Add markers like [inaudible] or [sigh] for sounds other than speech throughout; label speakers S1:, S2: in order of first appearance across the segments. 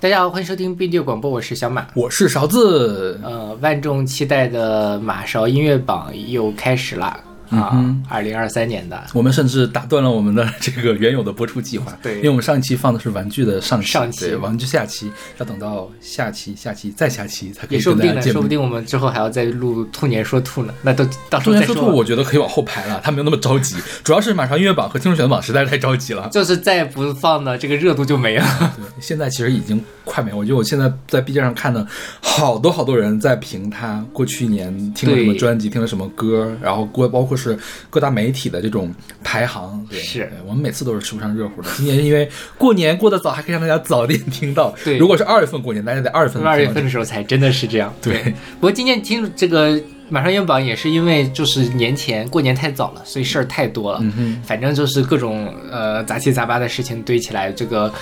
S1: 大家好，欢迎收听 B 六广播，我是小马。
S2: 我是勺子，
S1: 呃，万众期待的马勺音乐榜又开始啦！啊，二零二三年的，
S2: 我们甚至打断了我们的这个原有的播出计划。
S1: 对
S2: 因为我们上一期放的是玩具的上期，
S1: 上期
S2: 对，玩具下期要等到下期、下期再下期才可以
S1: 说不定。说不定我们之后还要再录兔年说兔呢，那都到时
S2: 中年说兔。我觉得可以往后排了，他没有那么着急。主要是马上音乐榜和听众选择榜实在是太着急了。
S1: 就是再不放呢，这个热度就没了。
S2: 对，现在其实已经快没有。我觉得我现在在 B 站上看的好多好多人在评他过去一年听了什么专辑，听了什么歌，然后过包括是各大媒体的这种排行。对
S1: 是
S2: 对我们每次都是吃不上热乎的。今年因为过年过得早，还可以让大家早点听到。[laughs]
S1: 对
S2: 如果是二月份过年，大家在二月份。
S1: 二月份的时候才真的是这样。
S2: 对，
S1: 不过今年听这个马上音乐榜也是因为就是年前过年太早了，所以事儿太多了。
S2: 嗯哼，
S1: 反正就是各种呃杂七杂八的事情堆起来，这个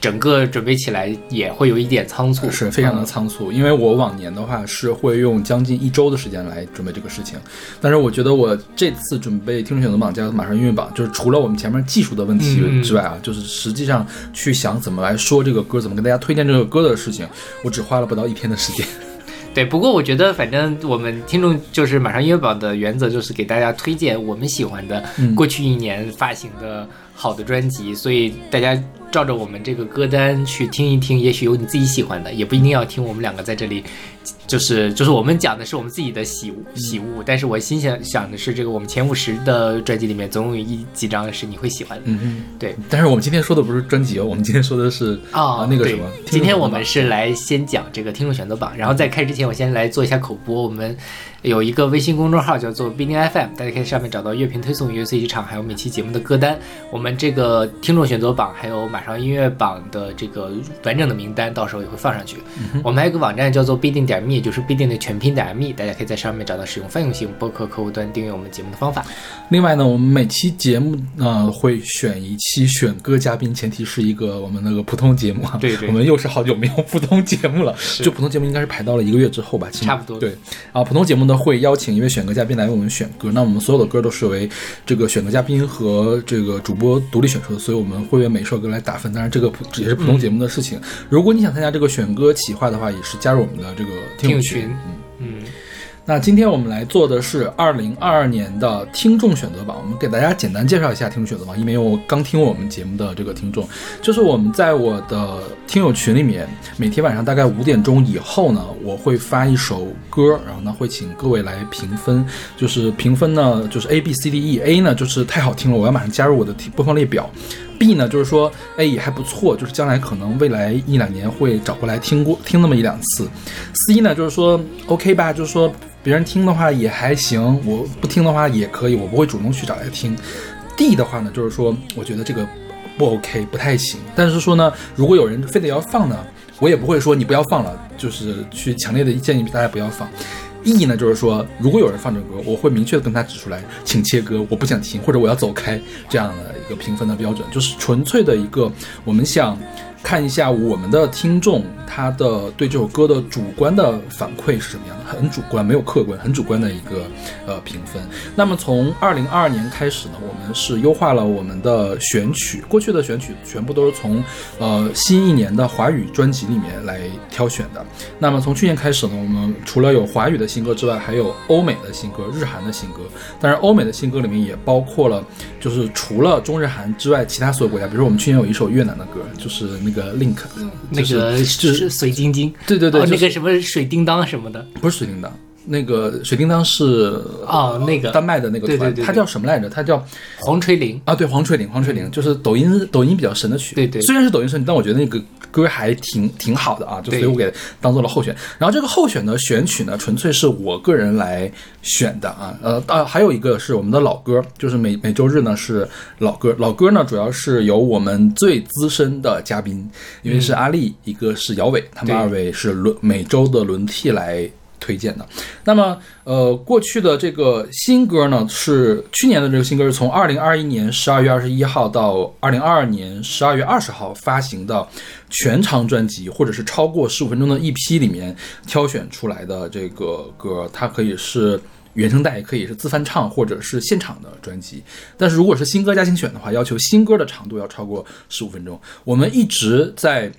S1: 整个准备起来也会有一点仓促，
S2: 是非常的
S1: 嗯
S2: 仓促，因为我往年的话是会用将近一周的时间来准备这个事情，但是我觉得我这次准备听众选择榜加马上音乐榜，就是除了我们前面技术的问题
S1: 嗯
S2: 之外啊，就是实际上去想怎么来说这个歌，怎么跟大家推荐这个歌的事情，我只花了不到一天的时间。[laughs]
S1: 对。不过我觉得，反正我们听众就是马上音乐榜的原则就是给大家推荐我们喜欢的
S2: 嗯
S1: 过去一年发行的好的专辑，所以大家照着我们这个歌单去听一听，也许有你自己喜欢的，也不一定要听我们两个在这里，就是就是我们讲的是我们自己的喜喜恶，但是我心想想的是这个我们前五十的专辑里面总有一几张是你会喜欢的。
S2: 嗯嗯，
S1: 对。
S2: 但是我们今天说的不是专辑哦，我们今天说的是
S1: 啊、对
S2: 那个什么。
S1: 今天我们
S2: 是
S1: 是来先讲这个听众选择榜，然后在开始之前，我先来做一下口播。我们有一个微信公众号叫做必定 FM，大家可以上面找到乐评推送、乐随机场，还有每期节目的歌单。我们这个听众选择榜还有马上音乐榜的这个完整的名单，到时候也会放上去。我们还有个网站叫做必定点 me，也就是必定的全拼点 me，大家可以在上面找到使用泛用型播客客户端订阅我们节目的方法。
S2: 另外呢，我们每期节目呢会选一期选歌嘉宾，前提是一个我们那个普通节目啊。
S1: 对对
S2: 我们又是好久没有普通节目了，就普通节目应该是排到了一个月之后吧，
S1: 差不多
S2: 对，啊，普通节目呢会邀请一位选歌嘉宾来为我们选歌，那我们所有的歌都是为这个选歌嘉宾和这个主播独立选出的，所以我们会为每首歌来打分。当然，这个普也是普通节目的事情。如果你想参加这个选歌企划的话，也是加入我们的这个听友群。嗯。
S1: 嗯，
S2: 那今天我们来做的是二零二二年的听众选择榜，我们给大家简单介绍一下听众选择榜，因为我刚听我们节目的这个听众，就是我们在我的听友群里面，每天晚上大概五点钟以后呢，我会发一首歌，然后呢会请各位来评分，就是评分呢就是 A B C D E，A 呢就是太好听了，我要马上加入我的听播放列表。B 呢，就是说，哎，也还不错，就是将来可能未来一两年会找过来听过听那么一两次。C 呢，就是说 OK 吧，就是说别人听的话也还行，我不听的话也可以，我不会主动去找来听。D 的话呢，就是说我觉得这个不 OK，不太行。但是说呢，如果有人非得要放呢，我也不会说你不要放了，就是去强烈的建议大家不要放。意义呢，就是说，如果有人放这歌，我会明确的跟他指出来，请切歌，我不想听，或者我要走开，这样的一个评分的标准，就是纯粹的一个我们想看一下我们的听众他的对这首歌的主观的反馈是什么样的，很主观，没有客观，很主观的一个呃评分。那么从二零二二年开始呢，我们是优化了我们的选曲，过去的选曲全部都是从呃新一年的华语专辑里面来挑选的。那么从去年开始呢，我们除了有华语的新歌之外，还有欧美的新歌、日韩的新歌。当然，欧美的新歌里面也包括了，就是除了中日韩之外，其他所有国家。比如我们去年有一首越南的歌，就是那个 Link，
S1: 那
S2: 就是
S1: 个
S2: 就是
S1: 水晶晶，
S2: 对对对，
S1: 哦，
S2: 就是
S1: 那个什么水叮当什么的，
S2: 不是水叮当，那个水叮当是
S1: 哦，那个
S2: 丹麦的那个团，
S1: 对对对对
S2: 它叫什么来着？它叫
S1: 黄垂铃，
S2: 啊，对，黄垂铃，黄垂铃就是抖音抖音比较神的曲，
S1: 对对
S2: 虽然是抖音神，但我觉得那个歌还挺挺好的啊，就所以我给当做了候选。然后这个候选的选曲呢，纯粹是我个人来选的啊，呃，啊，还有一个是我们的老歌，就是每每周日呢是老歌，老歌呢主要是由我们最资深的嘉宾，因为是阿丽，一个是姚伟，他们二位是轮每周的轮替来。推荐的，那么呃，过去的这个新歌呢，是去年的这个新歌是从二零二一年十二月二十一号到二零二二年十二月二十号发行的全长专辑，或者是超过十五分钟的 EP 里面挑选出来的这个歌，它可以是。原声带也可以是自翻唱或者是现场的专辑，但是如果是新歌加精选的话，要求新歌的长度要超过十五分钟。我们一直在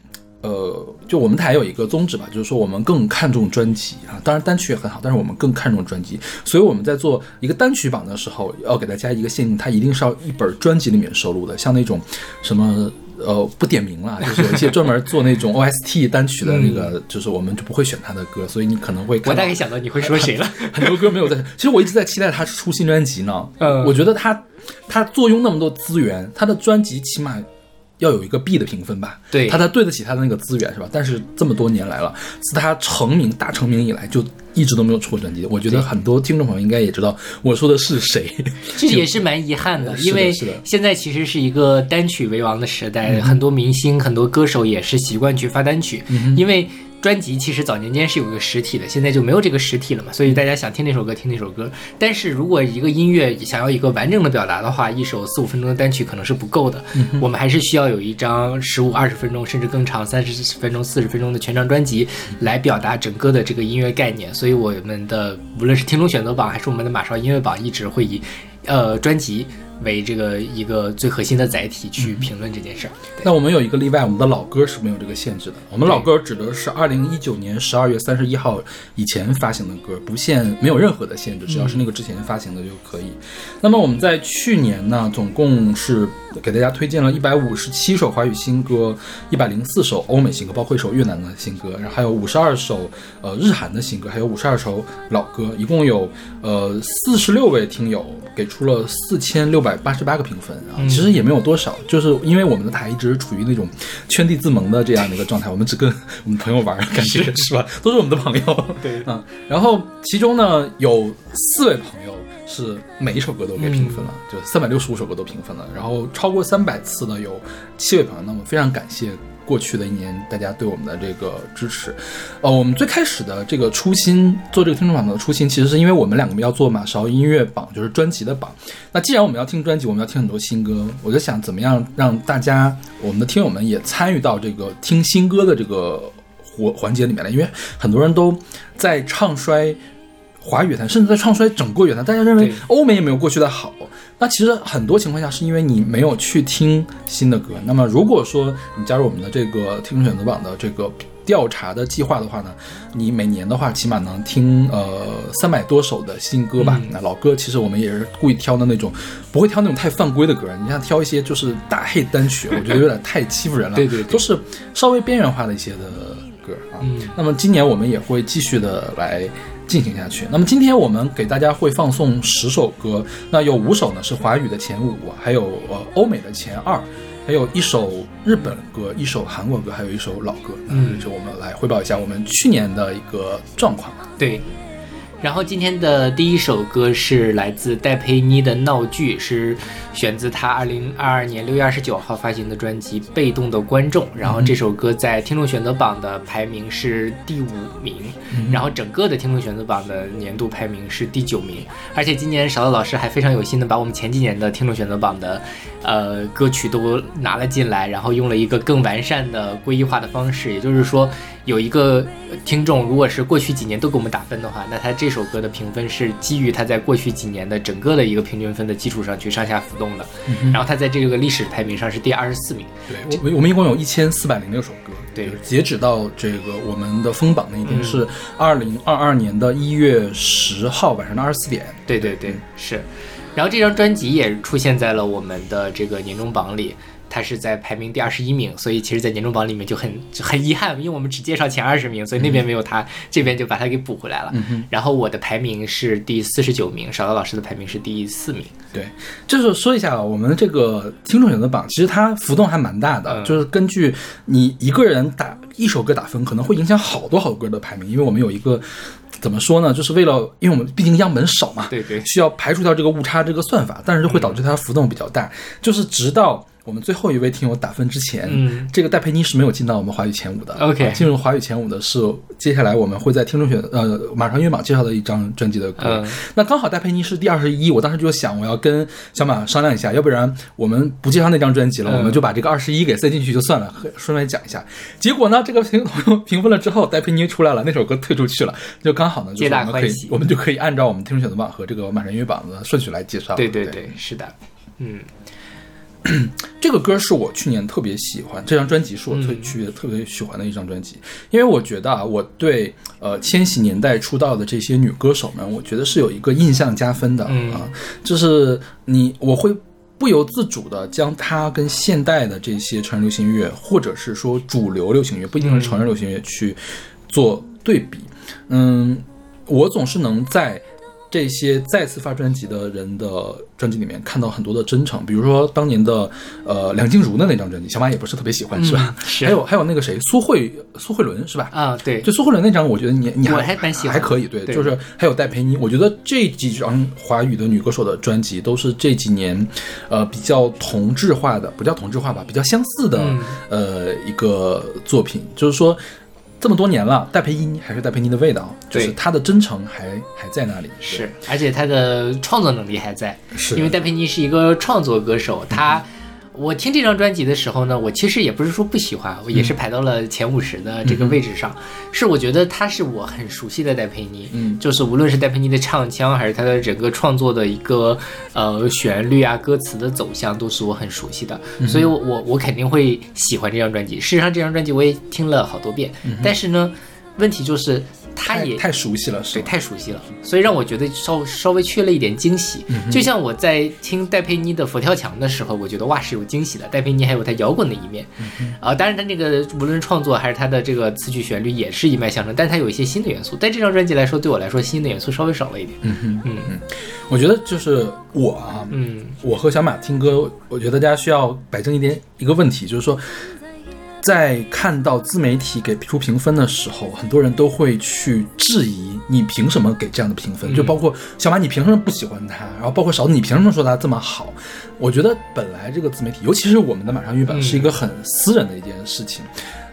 S2: 呃，就我们台有一个宗旨吧，就是说我们更看重专辑啊，当然单曲也很好，但是我们更看重专辑，所以我们在做一个单曲榜的时候，要给大家一个限定，它一定是要一本专辑里面收录的，像那种什么。呃，不点名了，[laughs] 就是有一些专门做那种 OST 单曲的那个，就是我们就不会选他的歌，所以你可能会。
S1: 我大概想到你会说谁了，[laughs]
S2: 很多歌没有在。其实我一直在期待他出新专辑呢。
S1: 嗯，
S2: 我觉得他他坐拥那么多资源，他的专辑起码。要有一个 B 的评分吧，
S1: 对，
S2: 他才对得起他的那个资源，是吧？但是这么多年来了，自他成名大成名以来，就一直都没有出过专辑。我觉得很多听众朋友应该也知道我说的是谁，
S1: 这也是蛮遗憾的，[laughs] 因为现在其实是一个单曲为王的时代，很多明星、很多歌手也是习惯去发单曲，因为。专辑其实早年间是有一个实体的，现在就没有这个实体了嘛，所以大家想听那首歌听那首歌。但是如果一个音乐想要一个完整的表达的话，一首四五分钟的单曲可能是不够的，我们还是需要有一张十五二十分钟甚至更长三十分钟四十分钟的全长专辑来表达整个的这个音乐概念。所以我们的无论是听众选择榜还是我们的马少音乐榜，一直会以呃专辑。为这个一个最核心的载体去评论这件事儿。
S2: 那我们有一个例外，我们的老歌是没有这个限制的。我们老歌指的是二零一九年十二月三十一号以前发行的歌，不限，没有任何的限制，只要是那个之前发行的就可以。那么我们在去年呢，总共是给大家推荐了一百五十七首华语新歌，一百零四首欧美新歌，包括一首越南的新歌，然后还有五十二首呃日韩的新歌，还有五十二首老歌，一共有呃四十六位听友给出了四千六百。百八十八个评分啊，其实也没有多少，就是因为我们的台一直处于那种圈地自萌的这样的一个状态，我们只跟 [laughs] 我们朋友玩，感觉是吧？都是我们的朋友，
S1: 对，
S2: 嗯。[laughs] 然后其中呢，有四位朋友是每一首歌都给评分了，就三百六十五首歌都评分了，然后超过三百次的有七位朋友，那我非常感谢。过去的一年，大家对我们的这个支持，呃，我们最开始的这个初心做这个听众榜的初心，其实是因为我们两个要做马勺音乐榜，就是专辑的榜。那既然我们要听专辑，我们要听很多新歌，我就想怎么样让大家，我们的听友们也参与到这个听新歌的这个环环节里面来，因为很多人都在唱衰华语乐坛，甚至在唱衰整个乐坛，大家认为欧美也没有过去的好。那其实很多情况下是因为你没有去听新的歌。那么如果说你加入我们的这个听众选择榜的这个调查的计划的话呢，你每年的话起码能听呃三百多首的新歌吧。那老歌其实我们也是故意挑的那种，不会挑那种太犯规的歌。你像挑一些就是大黑单曲，我觉得有点太欺负人了。[laughs]
S1: 对对，
S2: 都是稍微边缘化的一些的歌啊。那么今年我们也会继续的来。进行下去。那么今天我们给大家会放送十首歌，那有五首呢是华语的前五，还有呃欧美的前二，还有一首日本歌，一首韩国歌，还有一首老歌。嗯，就我们来汇报一下我们去年的一个状况。
S1: 对。然后今天的第一首歌是来自戴佩妮的《闹剧》，是选自她二零二二年六月二十九号发行的专辑《被动的观众》。然后这首歌在听众选择榜的排名是第五名，然后整个的听众选择榜的年度排名是第九名。而且今年勺子老师还非常有心的把我们前几年的听众选择榜的，呃歌曲都拿了进来，然后用了一个更完善的归一化的方式，也就是说。有一个听众，如果是过去几年都给我们打分的话，那他这首歌的评分是基于他在过去几年的整个的一个平均分的基础上去上下浮动的。然后他在这个历史排名上是第二十四名。
S2: 对，我我们一共有一千四百零六首歌。
S1: 对，
S2: 截止到这个我们的封榜那一天是二零二二年的一月十号晚上的二十四点。
S1: 对对对，是。然后这张专辑也出现在了我们的这个年终榜里。他是在排名第二十一名，所以其实，在年终榜里面就很很遗憾，因为我们只介绍前二十名，所以那边没有他，这边就把他给补回来了。然后我的排名是第四十九名，少刀老师的排名是第四名。
S2: 对，就是说一下我们这个听众选择榜，其实它浮动还蛮大的，就是根据你一个人打一首歌打分，可能会影响好多好多歌的排名，因为我们有一个怎么说呢，就是为了，因为我们毕竟样本少嘛，
S1: 对对，
S2: 需要排除掉这个误差这个算法，但是就会导致它浮动比较大，就是直到。我们最后一位听友打分之前，这个戴佩妮是没有进到我们华语前五的。
S1: OK，
S2: 进入华语前五的是接下来我们会在听众选呃马上音乐榜介绍的一张专辑的歌。那刚好戴佩妮是第二十一，我当时就想我要跟小马商量一下，要不然我们不介绍那张专辑了，我们就把这个二十一给塞进去就算了，顺便讲一下。结果呢，这个评评分了之后，戴佩妮出来了，那首歌退出去了，就刚好呢，就是我们可以我们就可以按照我们听众选择榜和这个马上音乐榜的顺序来介绍。
S1: 对对对，是的，嗯。[clears throat]
S2: 这个歌是我去年特别喜欢，这张专辑是我特
S1: 嗯
S2: 去特别喜欢的一张专辑，因为我觉得啊，我对呃千禧年代出道的这些女歌手们，我觉得是有一个印象加分的、
S1: 嗯
S2: 啊，就是你我会。不由自主的将它跟现代的这些成人流行乐，或者是说主流流行乐，不一定是成人流行乐去做对比。嗯，我总是能在这些再次发专辑的人的专辑里面看到很多的真诚，比如说当年的呃梁静茹的那张专辑，小马也不是特别喜欢，是吧？
S1: 嗯 [laughs] 是
S2: 还有还有那个谁苏慧苏慧伦是吧？
S1: 啊，对，
S2: 就苏慧伦那张，我觉得你你
S1: 我还蛮喜欢
S2: 还可以，对，
S1: 对
S2: 就是还有戴佩妮，我觉得这几张华语的女歌手的专辑都是这几年，呃，比较同质化的，不叫同质化吧，比较相似的、
S1: 嗯
S2: 呃一个作品，就是说。这么多年了，戴佩妮还是戴佩妮的味道，就是
S1: 对
S2: 她的真诚还还在那里。
S1: 是，而且她的创作能力还在，
S2: 是
S1: 因为戴佩妮是一个创作歌手，他。我听这张专辑的时候呢，我其实也不是说不喜欢，我也是排到了前五十的这个位置上。是我觉得他是我很熟悉的戴佩妮，
S2: 嗯。
S1: 就是无论是戴佩妮的唱腔，还是她的整个创作的一个呃旋律啊、歌词的走向，都是我很熟悉的，所以我我我肯定会喜欢这张专辑。事实上，这张专辑我也听了好多遍，但是呢，问题就是它也
S2: 太太熟悉了，
S1: 对，太熟悉了，所以让我觉得稍稍微缺了一点惊喜。
S2: 嗯
S1: 就像我在听戴佩妮的《佛跳墙》的时候，我觉得哇是有惊喜的。戴佩妮还有她摇滚的一面，
S2: 嗯
S1: 啊，当然她那个无论创作还是她的这个词曲旋律也是一脉相承，但她有一些新的元素。但这张专辑来说，对我来说新的元素稍微少了一点。
S2: 嗯哼，
S1: 嗯
S2: 我觉得就是我啊，
S1: 嗯
S2: 我和小马听歌，我觉得大家需要摆正一点一个问题，就是说，在看到自媒体给出评分的时候，很多人都会去质疑你凭什么给这样的评分，
S1: 嗯
S2: 就包括小马，你凭什么不喜欢他？然后包括勺子，你凭什么说他这么好？我觉得本来这个自媒体，尤其是我们的马上预版，
S1: 嗯
S2: 是一个很私人的一件事情。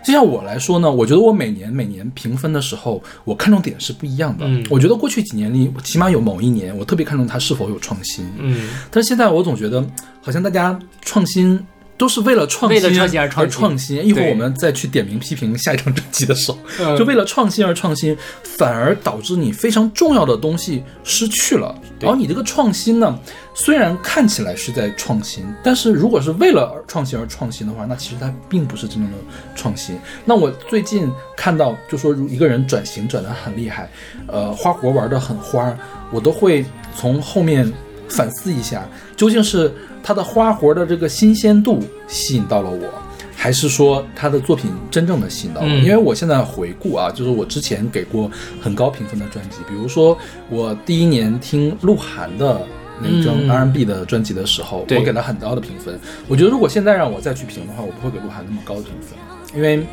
S2: 就像我来说呢，我觉得我每年每年评分的时候，我看重点是不一样的。
S1: 嗯
S2: 我觉得过去几年里，起码有某一年，我特别看重它是否有创新。
S1: 嗯，
S2: 但是现在我总觉得，好像大家创新都是为了创新，
S1: 为了创新而创新
S2: 创新。一会儿我们再去点名批评下一张专辑的时候，
S1: 嗯
S2: 就为了创新而创新，反而导致你非常重要的东西失去了。然后你这个创新呢，虽然看起来是在创新，但是如果是为了创新而创新的话，那其实它并不是真正的创新。那我最近看到，就说如一个人转型转得很厉害，呃，花活玩得很花，我都会从后面反思一下，究竟是他的花活的这个新鲜度吸引到了我，还是说他的作品真正的吸引到我？
S1: 嗯
S2: 因为我现在回顾啊，就是我之前给过很高评分的专辑，比如说我第一年听鹿晗的。那张
S1: 嗯
S2: R&B 的专辑的时候，
S1: 对
S2: 我给了很高的评分。我觉得如果现在让我再去评的话，我不会给鹿晗那么高的评分，因为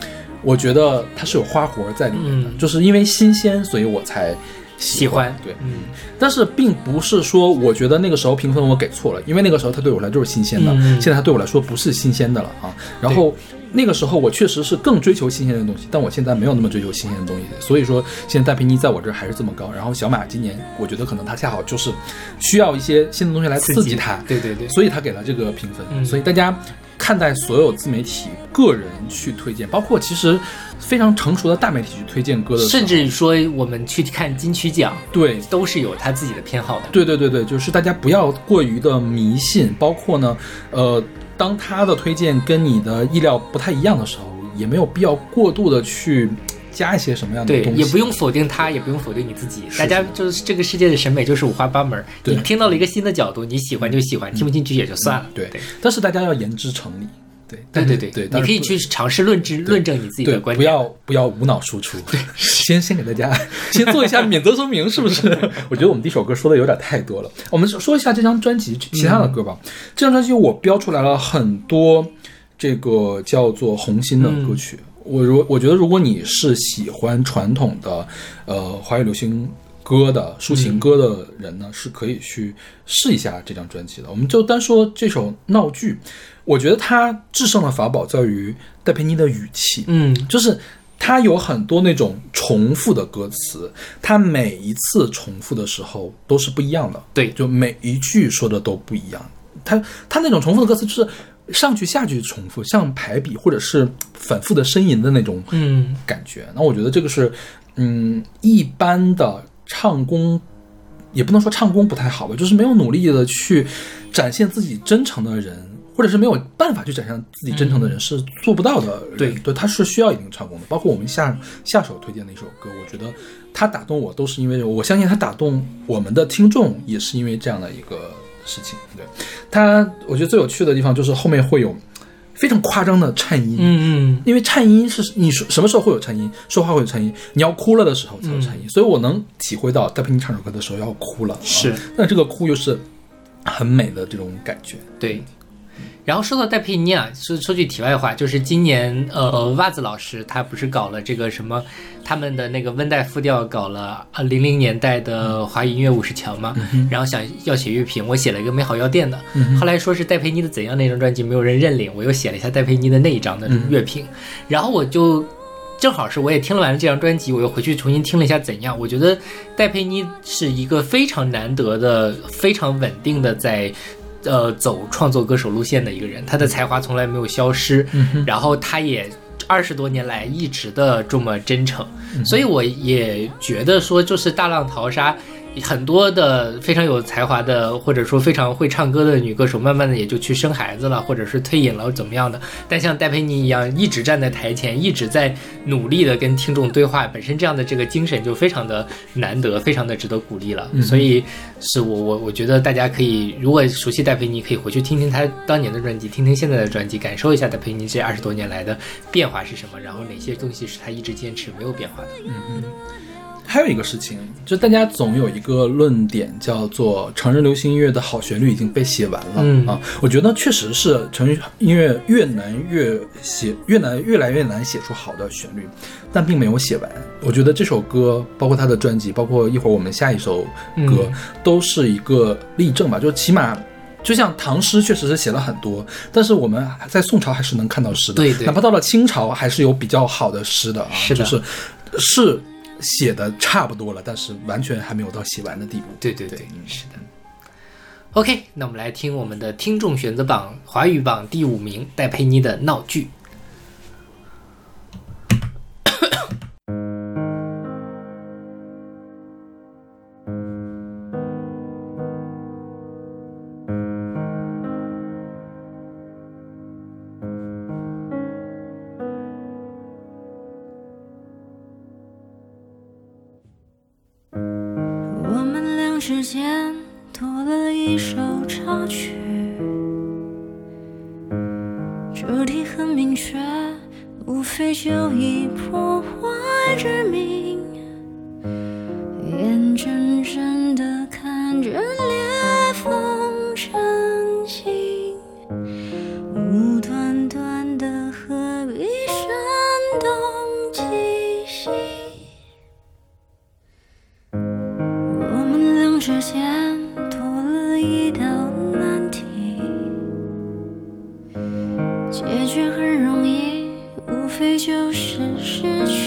S2: 我觉得他是有花活在里面的，
S1: 嗯
S2: 就是因为新鲜，所以我才
S1: 喜欢
S2: 对，
S1: 嗯
S2: 但是并不是说我觉得那个时候评分我给错了，因为那个时候它对我来说就是新鲜的，
S1: 嗯
S2: 现在它对我来说不是新鲜的了啊。然后那个时候我确实是更追求新鲜的东西，但我现在没有那么追求新鲜的东西，所以说现在戴佩妮在我这儿还是这么高。然后小马今年我觉得可能他恰好就是需要一些新的东西来刺激他，
S1: 对对对，
S2: 所以他给了这个评分。
S1: 嗯
S2: 所以大家看待所有自媒体个人去推荐，包括其实非常成熟的大媒体去推荐歌的，
S1: 甚至说我们去看金曲奖，
S2: 对
S1: 都是有他自己的偏好的。
S2: 对对对对，就是大家不要过于的迷信，包括呢，呃，当他的推荐跟你的意料不太一样的时候，也没有必要过度的去加一些什么样的
S1: 对，
S2: 东西，
S1: 也不用否定他，也不用否定你自己。大家就是这个世界的审美就是五花八门，
S2: 对。
S1: 你听到了一个新的角度，你喜欢就喜欢，听不进去也就算了。
S2: 对。
S1: 对。
S2: 但是大家要言之成理，对
S1: 对对
S2: 对，
S1: 你可以去尝试论证论证你自己，的观点。
S2: 不要不要无脑输出，对。[laughs] 先先给大家 [laughs] 先做一下免责声明，是不是？[laughs] 我觉得我们第一首歌说的有点太多了，我们说一下这张专辑其他的歌吧。这张专辑我标出来了很多这个叫做红心的歌曲。我如我觉得，如果你是喜欢传统的呃华语流行歌的抒情歌的人呢，是可以去试一下这张专辑的。我们就单说这首《闹剧》，我觉得它制胜的法宝在于戴佩妮的语气，
S1: 嗯，
S2: 就是它有很多那种重复的歌词，它每一次重复的时候都是不一样的，
S1: 对
S2: 就每一句说的都不一样。它它那种重复的歌词就是上去下去重复，像排比或者是反复的呻吟的那种
S1: 嗯
S2: 感觉。那我觉得这个是，嗯，一般的唱功，也不能说唱功不太好吧，就是没有努力的去展现自己真诚的人，或或者是没有办法去展现自己真诚的人是做不到的人。
S1: 对
S2: 对，他是需要一定唱功的。包括我们下下手推荐的一首歌，我觉得他打动我，都是因为我相信他打动我们的听众，也是因为这样的一个事情。对他，我觉得最有趣的地方就是后面会有非常夸张的颤音。
S1: 嗯嗯
S2: 因为颤音是你说什么时候会有颤音？说话会有颤音，你要哭了的时候才有颤音，所以我能体会到在陪你唱首歌的时候要哭了，
S1: 是
S2: 啊，但这个哭又是很美的这种感觉。
S1: 对。然后说到戴佩妮啊，说说句题外话，就是今年呃袜子老师他不是搞了这个什么他们的那个温带复调搞了呃零零年代的华语音乐五十强嘛，然后想要写乐评，我写了一个美好药店的，后来说是戴佩妮的怎样那张专辑没有人认领，我又写了一下戴佩妮的那一张的乐评，然后我就。正好是我也听了完了这张专辑，我又回去重新听了一下怎样。我觉得戴佩妮是一个非常难得的、非常稳定的在。呃，走创作歌手路线的一个人，他的才华从来没有消失，然后他也二十多年来一直的这么真诚，所以我也觉得说，就是大浪淘沙。很多的非常有才华的，或者说非常会唱歌的女歌手，慢慢的也就去生孩子了，或者是退隐了，怎么样的？但像戴佩妮一样，一直站在台前，一直在努力的跟听众对话，本身这样的这个精神就非常的难得，非常的值得鼓励了。所以是我我我觉得大家可以，如果熟悉戴佩妮，可以回去听听她当年的专辑，听听现在的专辑，感受一下戴佩妮这二十多年来的变化是什么，然后哪些东西是她一直坚持没有变化的。
S2: 还有一个事情，就大家总有一个论点，叫做成人流行音乐的好旋律已经被写完了、
S1: 嗯
S2: 啊。我觉得确实是成人音乐越难越写，越难越来越难写出好的旋律，但并没有写完。我觉得这首歌，包括他的专辑，包括一会儿我们下一首歌，
S1: 嗯
S2: 都是一个例证吧。就起码。就像唐诗确实是写了很多，但是我们在宋朝还是能看到诗的，
S1: 对对
S2: 哪怕到了清朝还是有比较好的诗的啊，
S1: 是的
S2: 就是是写的差不多了，但是完全还没有到写完的地步。
S1: 对对对
S2: 对，
S1: 是的。OK，那我们来听我们的听众选择榜华语榜第五名戴佩妮的《闹剧》。
S3: 非就是失去。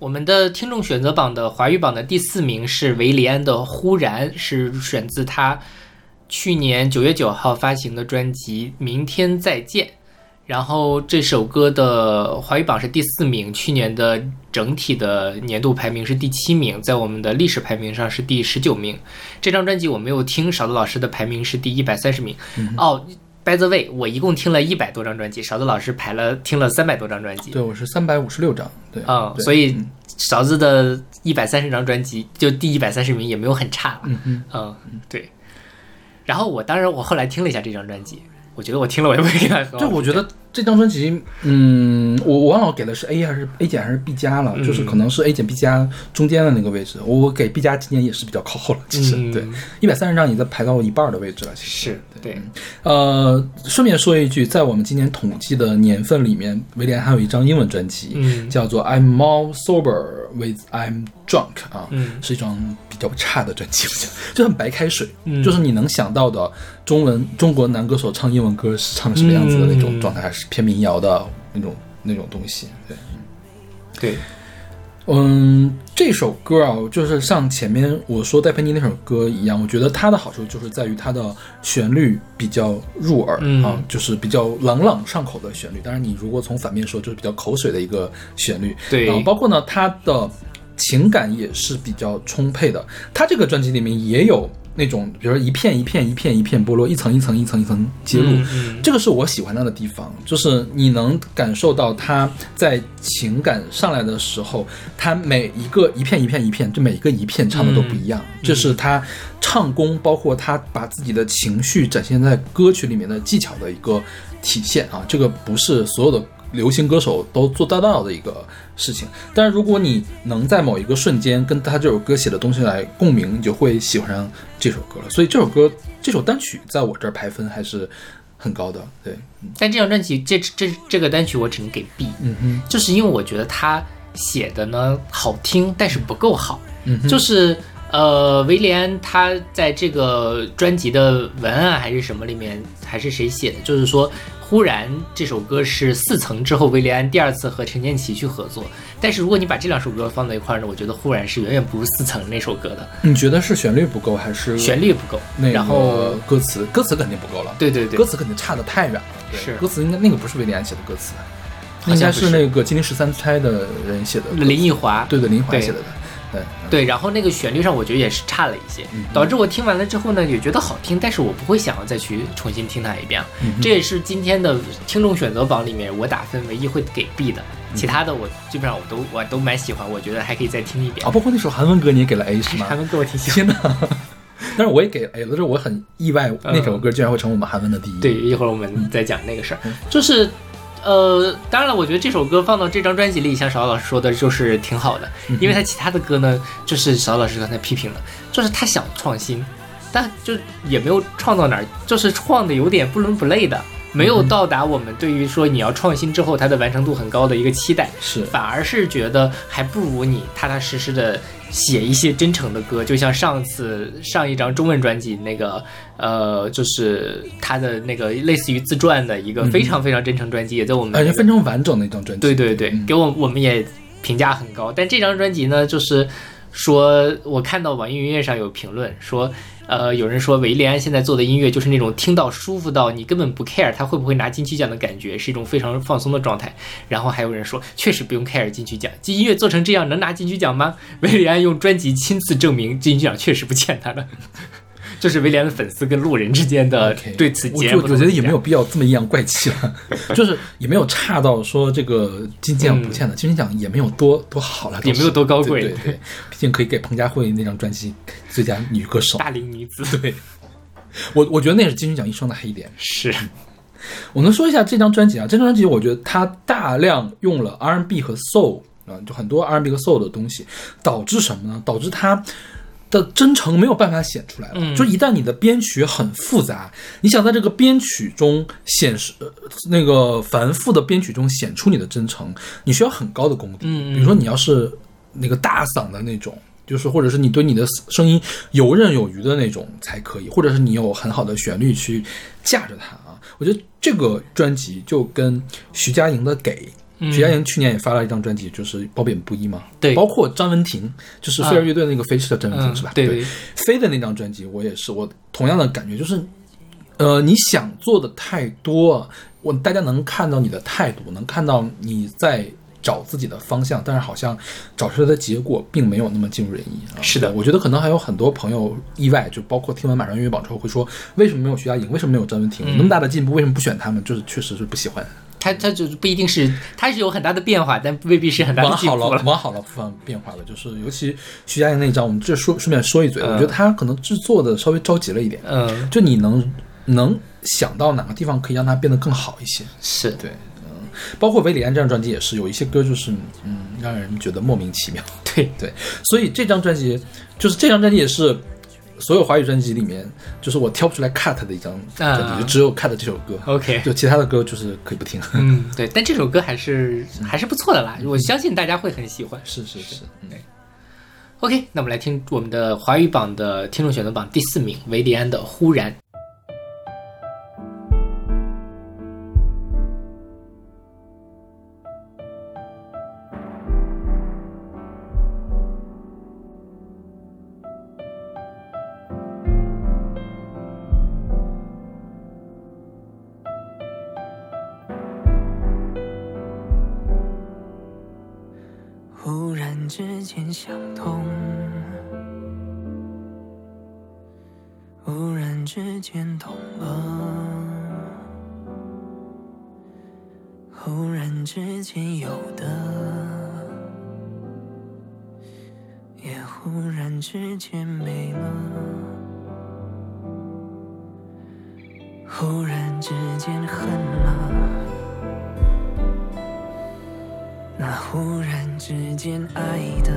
S3: 我们的
S1: 听众选择榜的华语榜的第四名是维里安的《忽然》，是选自他去年九月九号发行的专辑《明天再见》。然后这首歌的华语榜是第四名，去年的整体的年度排名是第七名，在我们的历史排名上是第十九名。这张专辑我没有听，勺子老师的排名是第一百三十名。哦，by the way，我一共听了一百多张专辑，勺子老师排了听了三百多张专辑。
S2: 对我是三百五十六张，对，
S1: 嗯，所以勺子的一百三十张专辑，就第一百三十名也没有很差了。
S2: 嗯嗯，
S1: 嗯，对。然后我当然我后来听了一下这张专辑，我觉得我听了我也不会很好。
S2: 就我觉得这张专辑，嗯，我我忘了我给的是 A 还是 A 减还是 B 加了，
S1: 嗯。
S2: 就是可能是 A 减 B 加中间的那个位置，我给 B 加今年也是比较靠后了，其实、
S1: 嗯。
S2: 对，一百三十张已经排到一半的位置了，其实
S1: 是对，
S2: 呃，顺便说一句，在我们今年统计的年份里面，威廉还有一张英文专辑，
S1: 嗯。
S2: 叫做《I'm More Sober with I'm Drunk》啊，
S1: 嗯。
S2: 是一张比较差的专辑，[laughs] 就很白开水，
S1: 嗯。
S2: 就是你能想到的中文中国男歌手唱英文歌是唱的什么样子的那种
S1: 嗯。
S2: 状态，还是偏民谣的那种那种东西，对。
S1: 对，
S2: 嗯，这首歌啊，就是像前面我说戴佩妮那首歌一样，我觉得它的好处就是在于它的旋律比较入耳、
S1: 嗯
S2: 啊，就是比较朗朗上口的旋律。当然，你如果从反面说，就是比较口水的一个旋律。
S1: 对
S2: 然后包括呢，它的情感也是比较充沛的。他这个专辑里面也有那种，比如说一片一片一片一片剥落，一层一层一层一层揭露。这个是我喜欢它的地方，就是你能感受到他在情感上来的时候，他每一个一片一片一片，就每一个一片唱的都不一样，这是他唱功，包括他把自己的情绪展现在歌曲里面的技巧的一个体现啊，这个不是所有的。流行歌手都做得到的一个事情，但是如果你能在某一个瞬间跟他这首歌写的东西来共鸣，你就会喜欢上这首歌了。所以这首歌这首单曲在我这儿排分还是很高的。对，
S1: 但这张专辑这这这个单曲我只能给 B，
S2: 嗯哼，
S1: 就是因为我觉得他写的呢好听，但是不够好。
S2: 嗯哼，
S1: 就是呃，威廉他在这个专辑的文案还是什么里面，还是谁写的？就是说忽然这首歌是四层之后，维利安第二次和陈建奇去合作。但是如果你把这两首歌放在一块儿呢，我觉得忽然是远远不如四层那首歌的，
S2: 你觉得是旋律不够，还是
S1: 旋律不够。
S2: 那个
S1: 然后
S2: 歌词？歌词肯定不够了，
S1: 对对对
S2: 歌，词肯定差的太远了。对
S1: 是
S2: 歌词应该那个不是威廉写的歌词，应该是那个金陵十三钗的人写的。
S1: 林奕华
S2: 对对，林奕华写的。对，
S1: 对，然后那个旋律上我觉得也是差了一些，
S2: 嗯
S1: 导致我听完了之后呢，也觉得好听，但是我不会想要再去重新听它一遍。
S2: 嗯
S1: 这也是今天的听众选择榜里面我打分唯一会给 B 的，
S2: 嗯
S1: 其他的我基本上我都我都蛮喜欢，我觉得还可以再听一遍
S2: 啊，。包括那首韩文歌你也给了 A 是吗
S1: 韩文歌我挺喜欢。
S2: 天哪！但是我也给 A 了，就是我很意外，那首歌居然会成我们韩文的第一。
S1: 对，一会儿我们再讲那个事儿
S2: 嗯，
S1: 就是。呃，当然了，我觉得这首歌放到这张专辑里，像邵老师说的，就是挺好的，
S2: 嗯
S1: 因为他其他的歌呢，就是邵老师刚才批评了，就是他想创新，但就也没有创到哪儿，就是创的有点不伦不类的，没有到达我们对于说你要创新之后它的完成度很高的一个期待，
S2: 是
S1: 反而是觉得还不如你踏踏实实的写一些真诚的歌，就像上次上一张中文专辑那个，呃，就是他的那个类似于自传的一个非常非常真诚专辑，也在我们、
S2: 而且非常完整的一张专辑。
S1: 对对对，
S2: 嗯
S1: 给我我们也评价很高。但这张专辑呢，就是说我看到网易云音乐上有评论说，呃，有人说韦利安现在做的音乐就是那种听到舒服到你根本不 care 他会不会拿金曲奖的感觉，是一种非常放松的状态。然后还有人说，确实不用 care 金曲奖，这音乐做成这样能拿金曲奖吗？[laughs] 韦利安用专辑亲自证明金曲奖确实不欠他的。就是威廉的粉丝跟路人之间的对此
S2: 我
S1: 截然不同的
S2: 我觉得也没有必要这么阴阳怪气了，就是也没有差到说这个金曲奖不欠的，金曲奖也没有多多好了，
S1: 嗯也没有多高贵
S2: 对对对，毕竟可以给彭佳慧那张专辑最佳女歌手。
S1: 大龄女子
S2: 对，我我觉得那是金曲奖一生的黑点。
S1: 是
S2: 我能说一下这张专辑啊？这张专辑我觉得它大量用了 R&B 和 Soul 啊、就很多 R&B 和 Soul 的东西，导致什么呢？导致它的真诚没有办法显出来了。
S1: 嗯
S2: 就一旦你的编曲很复杂，你想在这个编曲中显示、呃、那个繁复的编曲中显出你的真诚，你需要很高的功底。比如说你要是那个大嗓的那种。就是，或者是你对你的声音游刃有余的那种才可以，或者是你有很好的旋律去架着它啊。我觉得这个专辑就跟徐佳莹的《给》，
S1: 嗯
S2: 徐佳莹去年也发了一张专辑，就是褒贬不一嘛。
S1: 对
S2: 包括张文婷，就是飞儿乐队那个飞驰的张文婷、
S1: 嗯
S2: 是吧？
S1: 对对
S2: 飞的那张专辑，我也是，我同样的感觉就是，呃，你想做的太多，我大家能看到你的态度，能看到你在找自己的方向，但是好像找出来的结果并没有那么尽如人意啊。
S1: 是的
S2: 我觉得可能还有很多朋友意外，就包括听完马上音乐榜之后会说，为什么没有徐佳莹，为什么没有张文婷，
S1: 嗯
S2: 那么大的进步，为什么不选他们？就是确实是不喜欢。
S1: 他他就是不一定是，他是有很大的变化，但未必是很大的
S2: 往好了。往好了部分变化了，就是尤其徐佳莹那一张，我们这说顺便说一嘴，
S1: 嗯
S2: 我觉得他可能制作的稍微着急了一点。
S1: 嗯，
S2: 就你能能想到哪个地方可以让它变得更好一些。
S1: 是
S2: 对，嗯，包括韦礼安这张专辑也是有一些歌就是嗯让人觉得莫名其妙。
S1: 对，
S2: 对，所以这张专辑就是这张专辑也是所有华语专辑里面就是我挑不出来 cut 的一张专辑，
S1: 啊
S2: 就只有 cut 这首歌。
S1: OK，
S2: 就其他的歌就是可以不听。
S1: 嗯，对，但这首歌还是还是不错的啦，我相信大家会很喜欢。
S2: 是是是，对
S1: OK，那我们来听我们的华语榜的听众选择榜第四名，维迪安的《忽然》。
S4: 忽然之间没了，忽然之间恨了。那忽然之间爱的，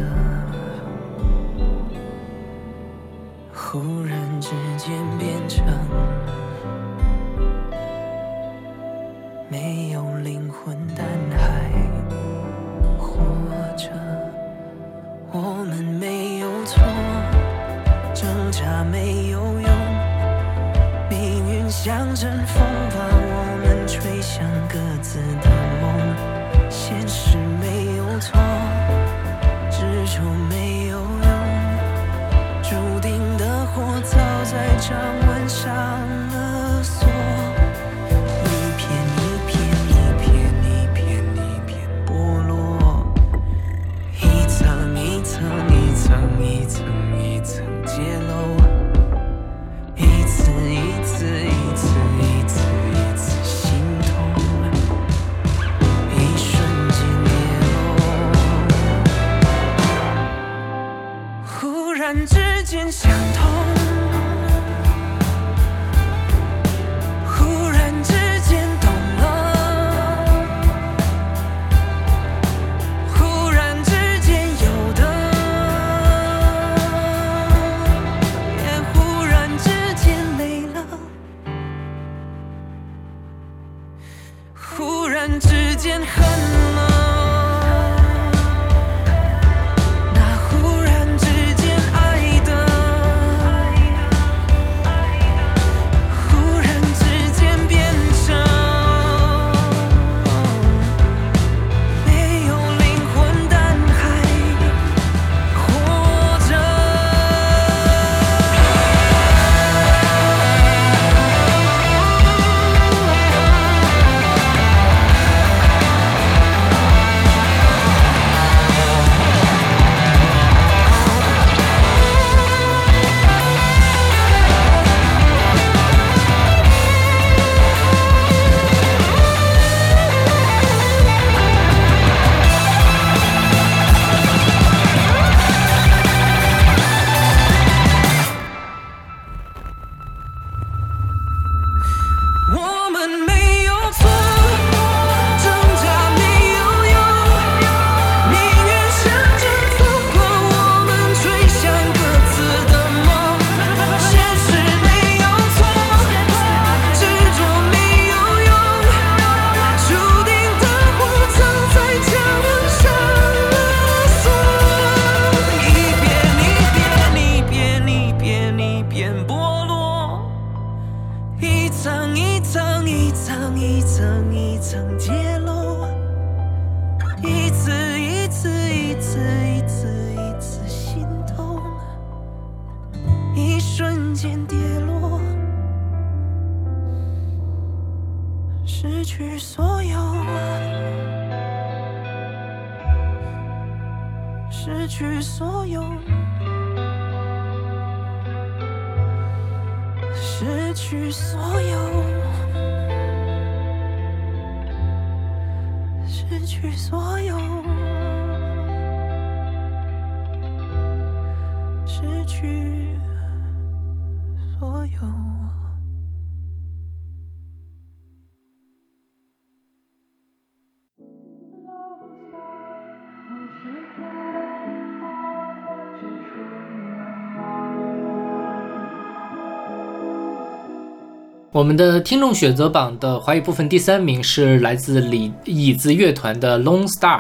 S4: 我们的
S1: 听众选择榜的华语部分第三名是来自李椅子乐团的《Lone Star》，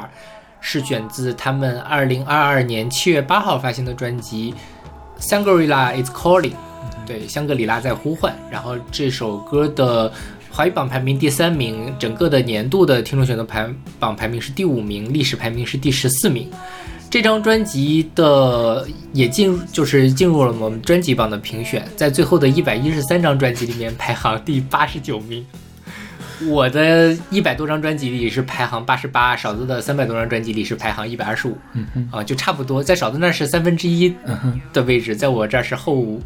S1: 是选自他们二零二二年七月八号发行的专辑《Shangri-La Is Calling》，对，香格里拉在呼唤。然后这首歌的华语榜排名第三名，整个的年度的听众选择排榜排名是第五名，历史排名是第十四名。这张专辑的也进入，就是进入了我们专辑榜的评选，在最后的一百一十三张专辑里面排行第八十九名。我的一百多张专辑里是排行八十八，少子的三百多张专辑里是排行一百二十五，啊，就差不多，在少子那是三分之一的位置，在我这儿是后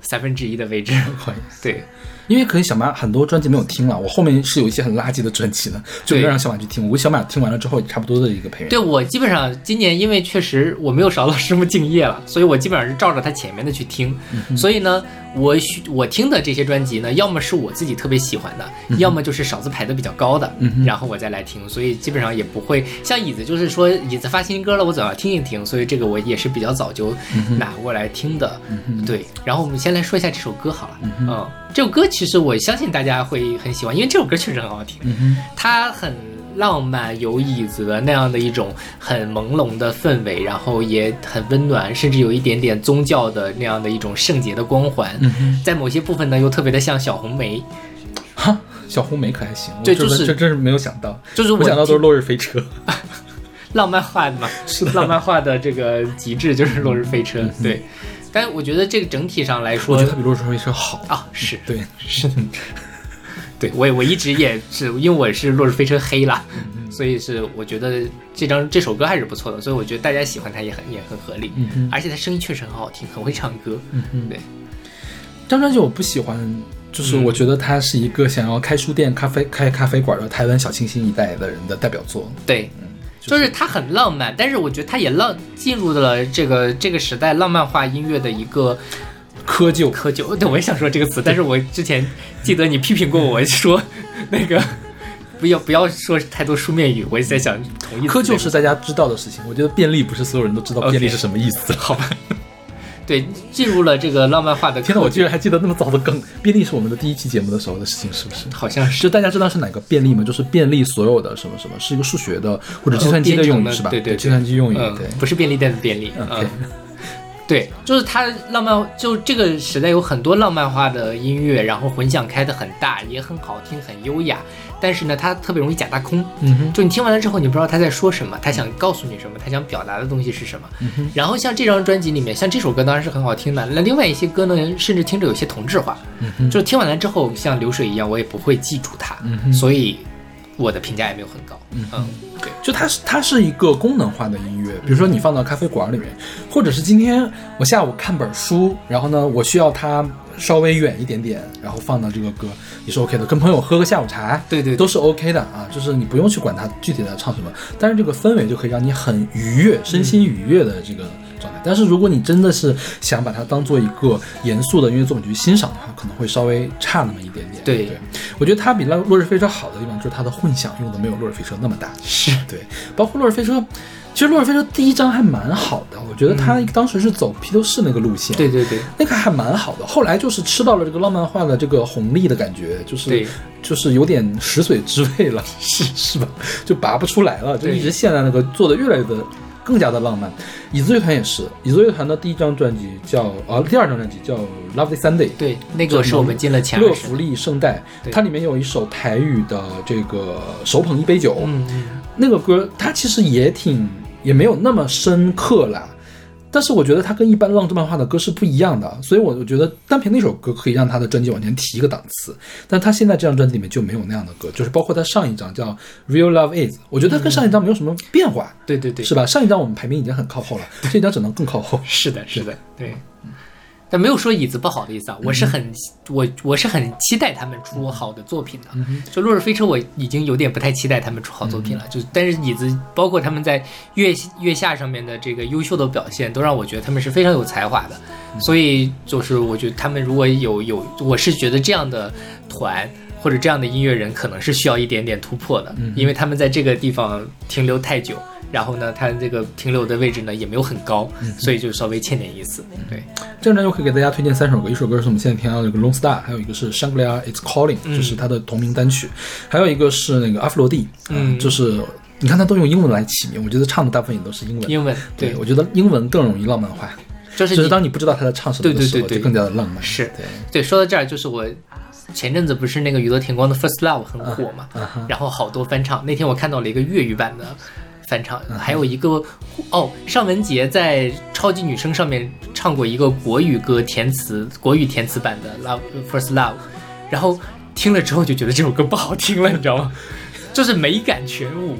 S1: 三分之一的位置。[laughs]
S2: 不好意思，
S1: 对，
S2: 因为可能小马很多专辑没有听了，我后面是有一些很垃圾的专辑的，就没有让小马去听。我小马听完了之后，也差不多的一个配乐。
S1: 对我基本上今年因为确实我没有少老师傅敬业了，所以我基本上是照着他前面的去听。所以呢，我选我听的这些专辑呢，要么是我自己特别喜欢的，要么就是少子排的比较高的，然后我再来听。所以基本上也不会像椅子，就是说椅子发新歌了，我总要听一听。所以这个我也是比较早就拿过来听的。对，然后我们先来说一下这首歌好了。嗯，这首歌其实我相信大家会很喜欢，因为这首歌确实很好听。它很浪漫，有椅子的那样的一种很朦胧的氛围，然后也很温暖，甚至有一点点宗教的那样的一种圣洁的光环。在某些部分呢，又特别的像小红梅。
S2: 哈小红梅可还行，我
S1: 对就是
S2: 这这真是没有想到，
S1: 就是
S2: 我想到都是落日飞车。[laughs]
S1: 浪漫化的嘛，[laughs]
S2: 是的
S1: 浪漫化的这个极致就是落日飞车，对。但我觉得这个整体上来说
S2: 我觉得它比落日飞车好。
S1: 啊，是
S2: 对，[laughs]
S1: 是，对。我也我一直也是因为我是落日飞车黑啦，
S2: 嗯
S1: 所以是我觉得这张这首歌还是不错的，所以我觉得大家喜欢它也很也很合理，
S2: 嗯哼。
S1: 而且他声音确实很好听，很会唱歌，
S2: 嗯哼
S1: 对，
S2: 这张专辑我不喜欢，就是
S1: 嗯。
S2: 我觉得他是一个想要开书店、咖啡开咖啡馆的台湾小清新一代的人的代表作。
S1: 对，
S2: 嗯
S1: 就是他很浪漫，但是我觉得他也浪进入了这个这个时代浪漫化音乐的一个
S2: 窠臼，
S1: 窠臼。[laughs] 对，我也想说这个词，但是我之前记得你批评过我说 [laughs] 那个不要不要说太多书面语，我也在想同意
S2: 窠臼是大家知道的事情。我觉得便利不是所有人都知道便利是什么意思。
S1: 好吧？对，进入了这个浪漫化的。[laughs]
S2: 天呐，我居然还记得那么早的梗！便利是我们的第一期节目的时候的事情，是不是？
S1: 好像是
S2: 就大家知道是哪个便利吗？就是便利所有的什么什么，是一个数学的或者计算机的用语、是吧？
S1: 对对对
S2: 计算机用语。
S1: 嗯
S2: 对，，
S1: 不是便利店的便利嗯。对，就是它浪漫，就这个时代有很多浪漫化的音乐，然后混响开的很大，也很好听，很优雅。但是呢，它特别容易假大空。
S2: 嗯哼，
S1: 就你听完了之后，你不知道他在说什么，他想告诉你什么，他想表达的东西是什么。
S2: 嗯
S1: 然后像这张专辑里面，像这首歌当然是很好听的，那另外一些歌呢，甚至听着有些同质化，
S2: 嗯
S1: 就是听完了之后像流水一样，我也不会记住它，嗯所以我的评价也没有很高。嗯。嗯对，
S2: 就它是它是一个功能化的音乐，比如说你放到咖啡馆里面，或者是今天我下午看本书，然后呢我需要它稍微远一点点，然后放到这个歌也是 OK 的，跟朋友喝个下午茶，
S1: 对对对。
S2: 都是 OK 的啊，就是你不用去管它具体在唱什么，但是这个氛围就可以让你很愉悦，身心愉悦的这个状态。但是如果你真的是想把它当做一个严肃的音乐作品去欣赏的话，可能会稍微差那么一点点。
S1: 对
S2: 对，我觉得它比落落日飞车好的地方就是它的混响用的没有落日飞车那么大。
S1: 是
S2: 对，包括落日飞车，其实落日飞车第一章还蛮好的，我觉得他当时是走披头士那个路线，
S1: 对对对
S2: 那个还蛮好的。后来就是吃到了这个浪漫化的这个红利的感觉，就是
S1: 对
S2: 就是有点食髓知味了，是 [laughs] 是吧？就拔不出来了，就一直陷在那个做的越来越的更加的浪漫。椅子乐团也是，椅子乐团的第一张专辑叫啊，第二张专辑叫《Lovely Sunday》，
S1: 对，那个是我们进了前
S2: 乐福。利圣代，它里面有一首台语的这个手捧一杯酒，
S1: 嗯嗯，
S2: 那个歌它其实也挺也没有那么深刻啦，但是我觉得它跟一般浪漫画的歌是不一样的，所以我我觉得单凭那首歌可以让他的专辑往前提一个档次，但他现在这张专辑里面就没有那样的歌，就是包括他上一张叫《Real Love Is》，我觉得他跟上一张没有什么变化，
S1: 对对对，
S2: 是吧？上一张我们排名已经很靠后了，这一张只能更靠后。
S1: 是的，是的，对。但没有说椅子不好的意思啊，我是很我我是很期待他们出好的作品的。就《落日飞车》，我已经有点不太期待他们出好作品了。就但是椅子，包括他们在月月下上面的这个优秀的表现，都让我觉得他们是非常有才华的。所以就是我觉得他们如果有有，我是觉得这样的团。或者这样的音乐人可能是需要一点点突破的，因为他们在这个地方停留太久，然后呢，它这个停留的位置呢也没有很高，所以就稍微欠点意思。对，
S2: 这张专辑我可以给大家推荐三首歌，一首歌是我们现在听到的这个《Lone Star》，还有一个是《Shangri-La It's Calling》，就是它的同名单曲，还有一个是那个阿弗罗蒂，
S1: 嗯
S2: 啊就是你看他都用英文来起名，我觉得唱的大部分也都是英文。
S1: 英文对，
S2: 我觉得英文更容易浪漫化，
S1: 就是
S2: 就是当你不知道他在唱什么的时候，
S1: 对对对对
S2: 就更加的浪漫。
S1: 是
S2: 对，
S1: 对，说到这儿，就是我前阵子不是那个宇多田光的《First Love》很火嘛，然后好多翻唱。那天我看到了一个粤语版的翻唱，
S2: 嗯
S1: 还有一个哦，尚雯婕在《超级女声》上面唱过一个国语歌填词，国语填词版的《Love First Love》，然后听了之后就觉得这首歌不好听了，你知道吗？就是美感全无。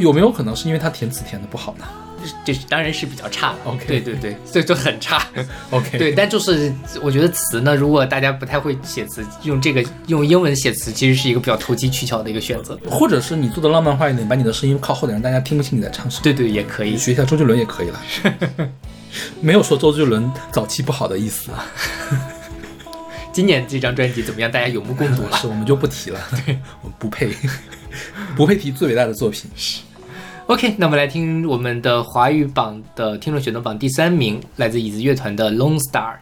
S2: 有没有可能是因为他填词填的不好呢
S1: 这当然是比较差的
S2: OK
S1: 对对对，这就很差。[laughs]
S2: OK，
S1: 对，但就是我觉得词呢，如果大家不太会写词，用这个用英文写词，其实是一个比较投机取巧的一个选择。
S2: 或者是你做的浪漫化一点，把你的声音靠后点，让大家听不清你在唱什么。
S1: 对对，也可以。
S2: 学一下周杰伦也可以了，没有说周杰伦早期不好的意思啊，
S1: 今年这张专辑怎么样？大家有目共睹了。[laughs]
S2: 是我们就不提了，对，我们不配，[laughs] 不配提最伟大的作品。
S1: OK，那我们来听我们的华语榜的听众选择榜第三名，来自椅子乐团的《Lone Star》。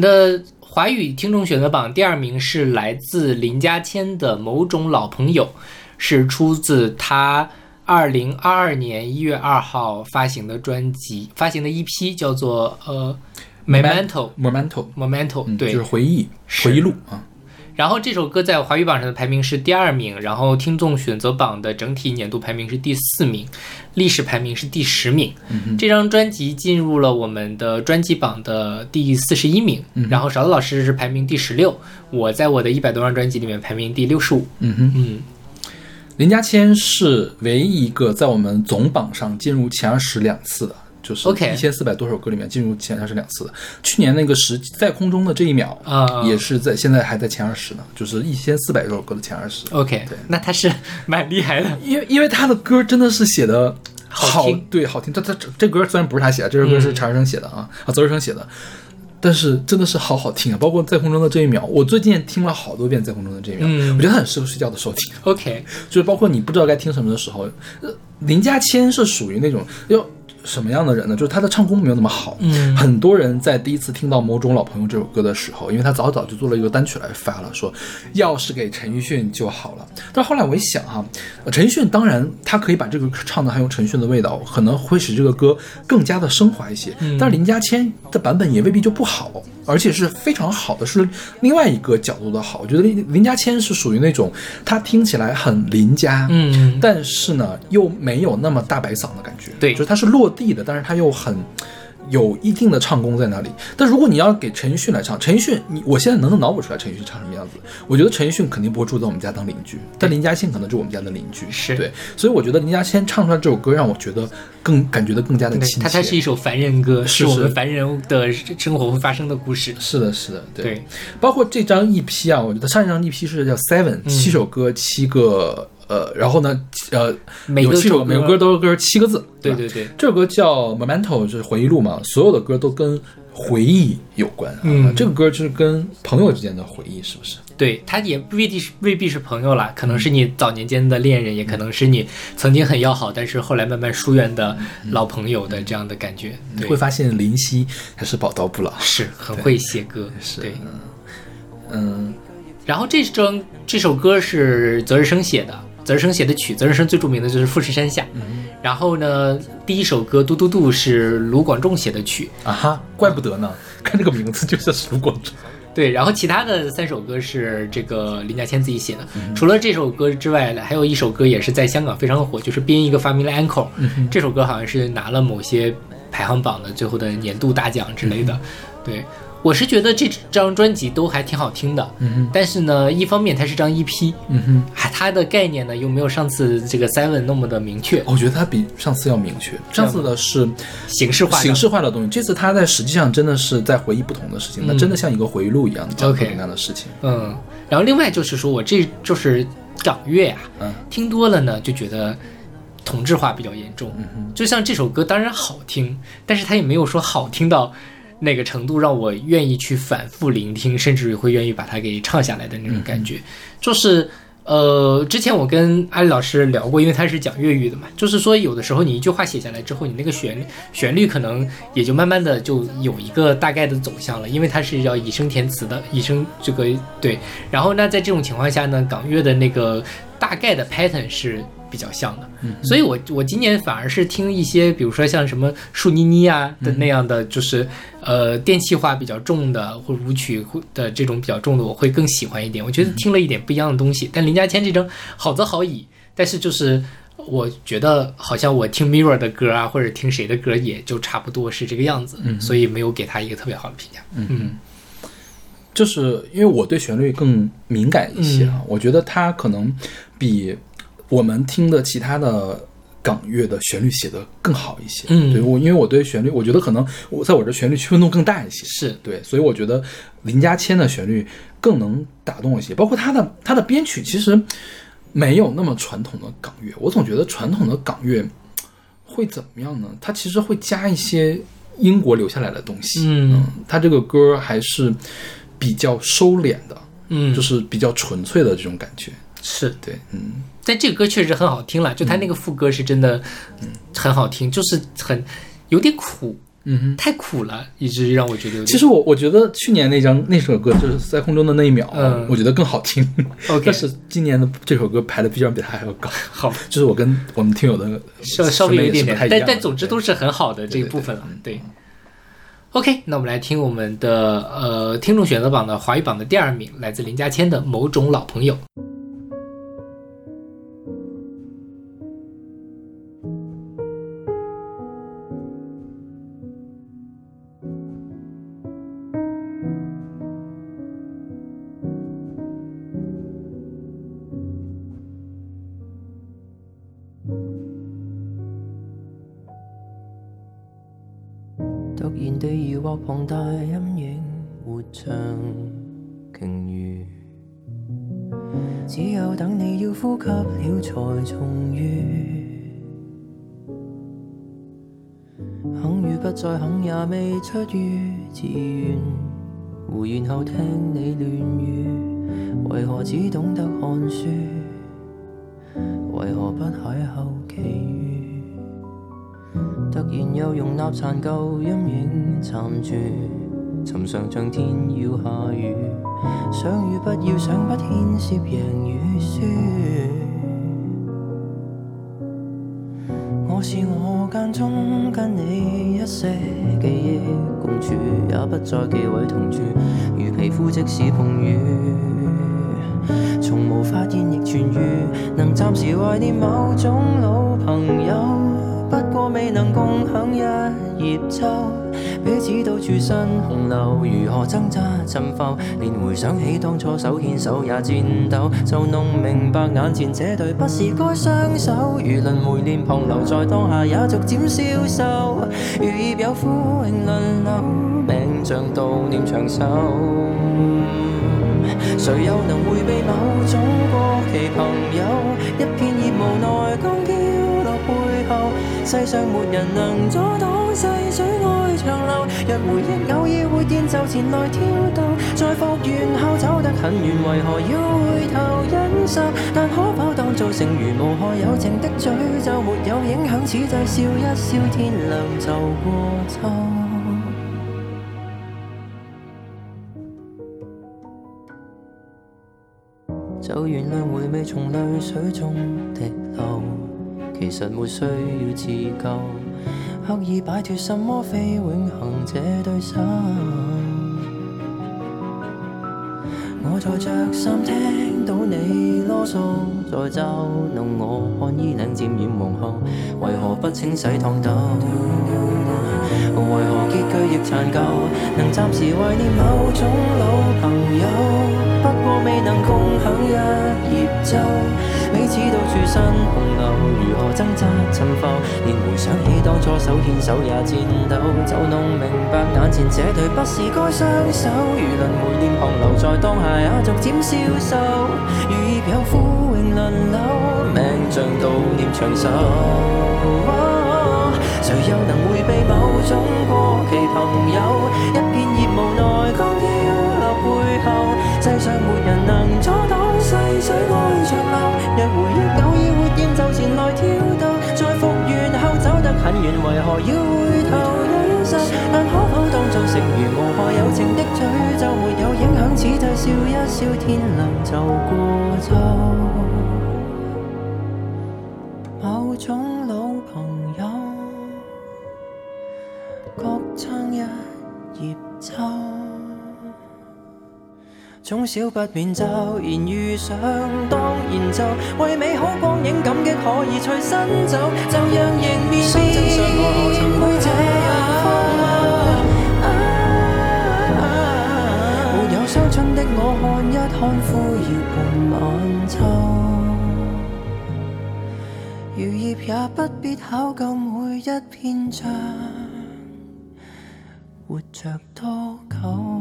S1: 们的华语听众选择榜第二名是来自林家谦的《某种老朋友》，是出自他二零二二年一月二号发行的专辑，发行的一批叫做呃 Memento Memento，Memento，
S2: 嗯，
S1: 对，
S2: 就是回忆回忆录啊。
S1: 然后这首歌在华语榜上的排名是第二名，然后听众选择榜的整体年度排名是第四名，历史排名是第十名。这张专辑进入了我们的专辑榜的第四十一名，然后勺子老师是排名第十六，我在我的一百多张专辑里面排名第六十五。
S2: 嗯哼，
S1: 嗯，
S2: 林家谦是唯一一个在我们总榜上进入前二十两次的，就是一千四百多首歌里面进入前二十两次的。去年那个十在空中的这一秒
S1: 啊
S2: 也是在现在还在前二十呢，就是一千四百多首歌的前二十。
S1: OK，
S2: 对
S1: 那他是蛮厉害的。
S2: 因为因为他的歌真的是写的
S1: 好听
S2: 对，好听。他他这这歌虽然不是他写的，这首歌是
S1: 嗯
S2: 查尔生写的啊，啊，泽日生写的，但是真的是好好听啊！包括在空中的这一秒，我最近听了好多遍在空中的这一秒，
S1: 嗯
S2: 我觉得它很适合睡觉的时候听。
S1: OK，[laughs]
S2: 就是包括你不知道该听什么的时候，呃，林家谦是属于那种要什么样的人呢？就是他的唱功没有那么好，
S1: 嗯
S2: 很多人在第一次听到《某种老朋友》这首歌的时候，因为他早早就做了一个单曲来发了，说要是给陈奕迅就好了。但后来我一想哈，呃陈奕迅当然他可以把这个唱的很有陈奕迅的味道，可能会使这个歌更加的升华一些。但是林家谦的版本也未必就不好，而且是非常好的，是另外一个角度的好。我觉得林林家谦是属于那种他听起来很邻家，
S1: 嗯
S2: 但是呢又没有那么大白嗓的感觉，
S1: 对
S2: 就是他是落地的，但是他又很。有一定的唱功在那里，但如果你要给陈奕迅来唱，陈奕迅，你我现在能脑补出来陈奕迅唱什么样子。我觉得陈奕迅肯定不会住在我们家当邻居，但林嘉欣可能就是我们家的邻居，
S1: 是
S2: 对，所以我觉得林嘉欣唱出来这首歌，让我觉得更感觉的更加的亲切。
S1: 它才是一首凡人歌，
S2: 是是
S1: 我们凡人的生活会发生的故事。
S2: 是的，是的，对。
S1: 对，
S2: 包括这张 EP 啊，我觉得上一张 EP 是叫 Seven，、七首歌，七个呃，然后呢，呃，
S1: 每
S2: 有七首，
S1: 个首歌
S2: 每个歌都是歌七个字，
S1: 对对对，
S2: 这首歌叫 Memento，就是回忆录嘛，所有的歌都跟回忆有关。啊
S1: 嗯
S2: 这个歌就是跟朋友之间的回忆，是不是？
S1: 对他也未必是未必是朋友啦，可能是你早年间的恋人，也可能是你曾经很要好，但是后来慢慢疏远的老朋友的这样的感觉。对
S2: 你会，发现林夕还是宝刀不老。
S1: 是很会写歌，
S2: 是
S1: 对。
S2: 嗯，
S1: 然后这张这首歌是泽日生写的，泽日生写的曲，泽日生最著名的就是《富士山下》。然后呢，第一首歌《嘟嘟嘟》是卢广仲写的曲，
S2: 啊哈，怪不得呢，[laughs] 看这个名字就像是卢广仲。
S1: 对，然后其他的三首歌是这个林家谦自己写的。除了这首歌之外，还有一首歌也是在香港非常的火，就是编一个发明了 Uncle、这首歌好像是拿了某些排行榜的最后的年度大奖之类的。对我是觉得这张专辑都还挺好听的，
S2: 嗯哼，
S1: 但是呢，一方面它是张 EP，
S2: 嗯哼，
S1: 还它的概念呢又没有上次这个 Seven 那么的明确，
S2: 我觉得它比上次要明确。上次的是
S1: 形式化的。
S2: 形式化的东西，这次它在实际上真的是在回忆不同的事情，那、
S1: 嗯
S2: 真的像一个回忆录一样讲各
S1: OK
S2: 种各样的事情。
S1: 嗯，然后另外就是说我这就是港乐啊、
S2: 嗯。
S1: 听多了呢就觉得同质化比较严重。
S2: 嗯
S1: 就像这首歌当然好听，但是它也没有说好听到那个程度让我愿意去反复聆听，甚至于会愿意把它给唱下来的那种感觉。就是呃，之前我跟阿里老师聊过，因为他是讲粤语的嘛，就是说有的时候你一句话写下来之后，你那个旋律旋律可能也就慢慢的就有一个大概的走向了，因为它是要以声填词的，以声这个对。然后那，在这种情况下呢，港乐的那个大概的 pattern 是比较像的，所以我我今年反而是听一些，比如说像什么树妮妮啊的那样的，就是呃电气化比较重的或者舞曲的这种比较重的，我会更喜欢一点。我觉得听了一点不一样的东西。但林家谦这张好则好矣，但是就是我觉得好像我听 Mirror 的歌啊，或者听谁的歌也就差不多是这个样子，所以没有给他一个特别好的评价。嗯
S2: 就是因为我对旋律更敏感一些啊，我觉得他可能比我们听的其他的港乐的旋律写的更好一些。
S1: 嗯
S2: 对我，因为我对旋律，我觉得可能我在我这旋律区分度更大一些。
S1: 是
S2: 对，所以我觉得林家谦的旋律更能打动我一些，包括他的他的编曲其实没有那么传统的港乐。我总觉得传统的港乐会怎么样呢？它其实会加一些英国留下来的东西。
S1: 嗯
S2: 他这个歌还是比较收敛的，
S1: 嗯，
S2: 就是比较纯粹的这种感觉。
S1: 是。
S2: 对，嗯，
S1: 但这个歌确实很好听了，就他那个副歌是真的很好听，就是很有点苦，
S2: 嗯哼。
S1: 太苦了，以至于让我觉得有点。
S2: 其实我我觉得去年那张那首歌就是在空中的那一秒，
S1: 嗯
S2: 我觉得更好听。
S1: OK
S2: 但是今年的这首歌排的居然比它还要高，[laughs]
S1: 好，
S2: 就是我跟我们听友的
S1: 稍稍微有一点点，但但总之都是很好的这一部分了。对，OK，那我们来听我们的呃听众选择榜的华语榜的第二名，来自林家谦的《某种老朋友》。
S5: 放大陰影，活像鲸鱼。只有等你要呼吸了才重遇。肯與不再肯也未出於自願，胡言後聽你亂語，為何只懂得看書？為何不邂逅？然又容納殘舊陰影暫住，尋常像天要下雨，想與不要想不牽涉贏與輸。我是我間中跟你一些記憶共處，也不再忌讳同住，如皮膚即使碰遇。從無發現亦痊愈，能暫時懷念某種老朋友，不過未能共享一葉舟，彼此到處新洪流，如何掙扎沉浮，連回想起当初手牽手也颤抖，就弄明白眼前這對不是該相守，如輪迴臉龐留在當下也逐漸消瘦，如葉有枯榮輪流，命像悼念長壽。誰又能迴避某種過期朋友？一片葉無奈剛飄落背後，世上沒人能阻擋細水愛長流。若回憶偶爾會電就前來挑逗，在復原後走得很遠，為何要回頭忍受？但可否當做成如無害友情的詛咒，沒有影響，此際笑一笑，天亮就過秋。就原諒回味從淚水中滴流，其实没需要自救，刻意摆脱什麼非永恒这对手。我在着心听到你啰嗦，再嘲弄我，看衣领渐染黃後，為何不清洗烫斗？為何結局亦殘舊？能暫時懷念某種老朋友，不過未能共享一葉舟。彼此到處新洪流，如何挣扎沉浮？連回想起當初手牽手也颤抖，就弄明白眼前這對不是該相守。如輪迴念旁留在當下，也逐漸消瘦。如叶有枯榮輪流，命像悼念長壽。誰又能迴避某種過期朋友？一片葉無奈剛飄落背後，世上沒人能阻擋細水愛長流。若回憶偶爾活現，就前來跳逗，在復原後走得很遠，為何要回頭忍受？但可否當作成如無害友情的詛咒，沒有影響，只在笑一笑，天亮就過秋。叶舟。總少不免骤然遇上，當然就為美好光影感激，可以隨身走，就讓迎面相真相我何曾會這樣荒謬？沒有傷春的我，看一看枯葉伴晚秋。如葉也不必考究每一篇章，活着多久？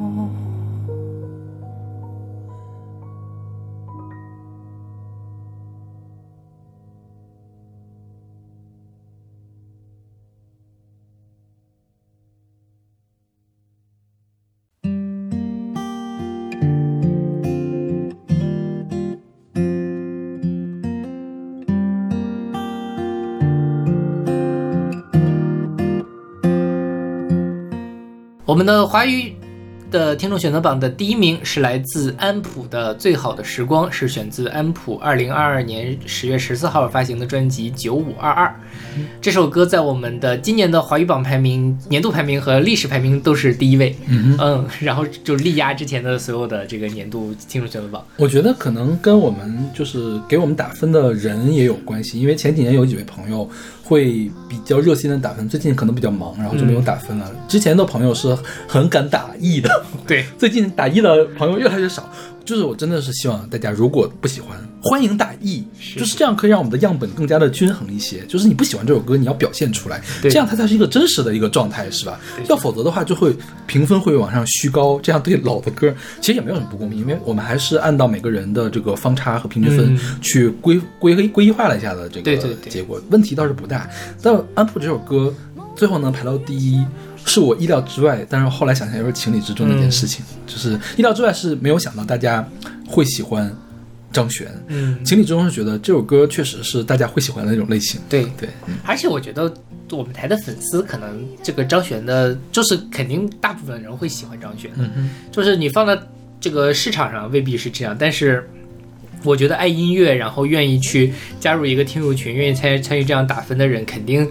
S1: 我们的华语的听众选择榜的第一名是来自安普的《最好的时光》，是选自安普二零二二年十月十四号发行的专辑《九五二二》。这首歌在我们的今年的华语榜排名、年度排名和历史排名都是第一位。嗯然后就力压之前的所有的这个年度听众选择榜。
S2: 我觉得可能跟我们就是给我们打分的人也有关系，因为前几年有几位朋友会比较热心的打分，最近可能比较忙，然后就没有打分了。之前的朋友是很敢打一的，
S1: 对，[laughs]
S2: 最近打一的朋友越来越少。就是我真的是希望大家如果不喜欢，欢迎打 E，就是这样可以让我们的样本更加的均衡一些。就是你不喜欢这首歌，你要表现出来，
S1: 对
S2: 这样它才是一个真实的一个状态，是吧？要否则的话，就会评分会往上虚高，这样对老的歌其实也没有什么不公平，因为我们还是按照每个人的这个方差和平均分
S1: 嗯
S2: 去规规规划了一下的这个
S1: 对对对
S2: 结果，问题倒是不大。但安普这首歌最后能排到第一，是我意料之外，但是后来想想又是情理之中的一件事情，
S1: 嗯
S2: 就是意料之外是没有想到大家会喜欢张悬，
S1: 嗯。
S2: 情理之中是觉得这首歌确实是大家会喜欢的那种类型。
S1: 对。
S2: 对，嗯。
S1: 而且我觉得我们台的粉丝可能这个张悬的，就是肯定大部分人会喜欢张悬。的，
S2: 嗯哼，
S1: 就是你放在这个市场上未必是这样，但是我觉得爱音乐，然后愿意去加入一个听友群，愿意参与参与这样打分的人，肯定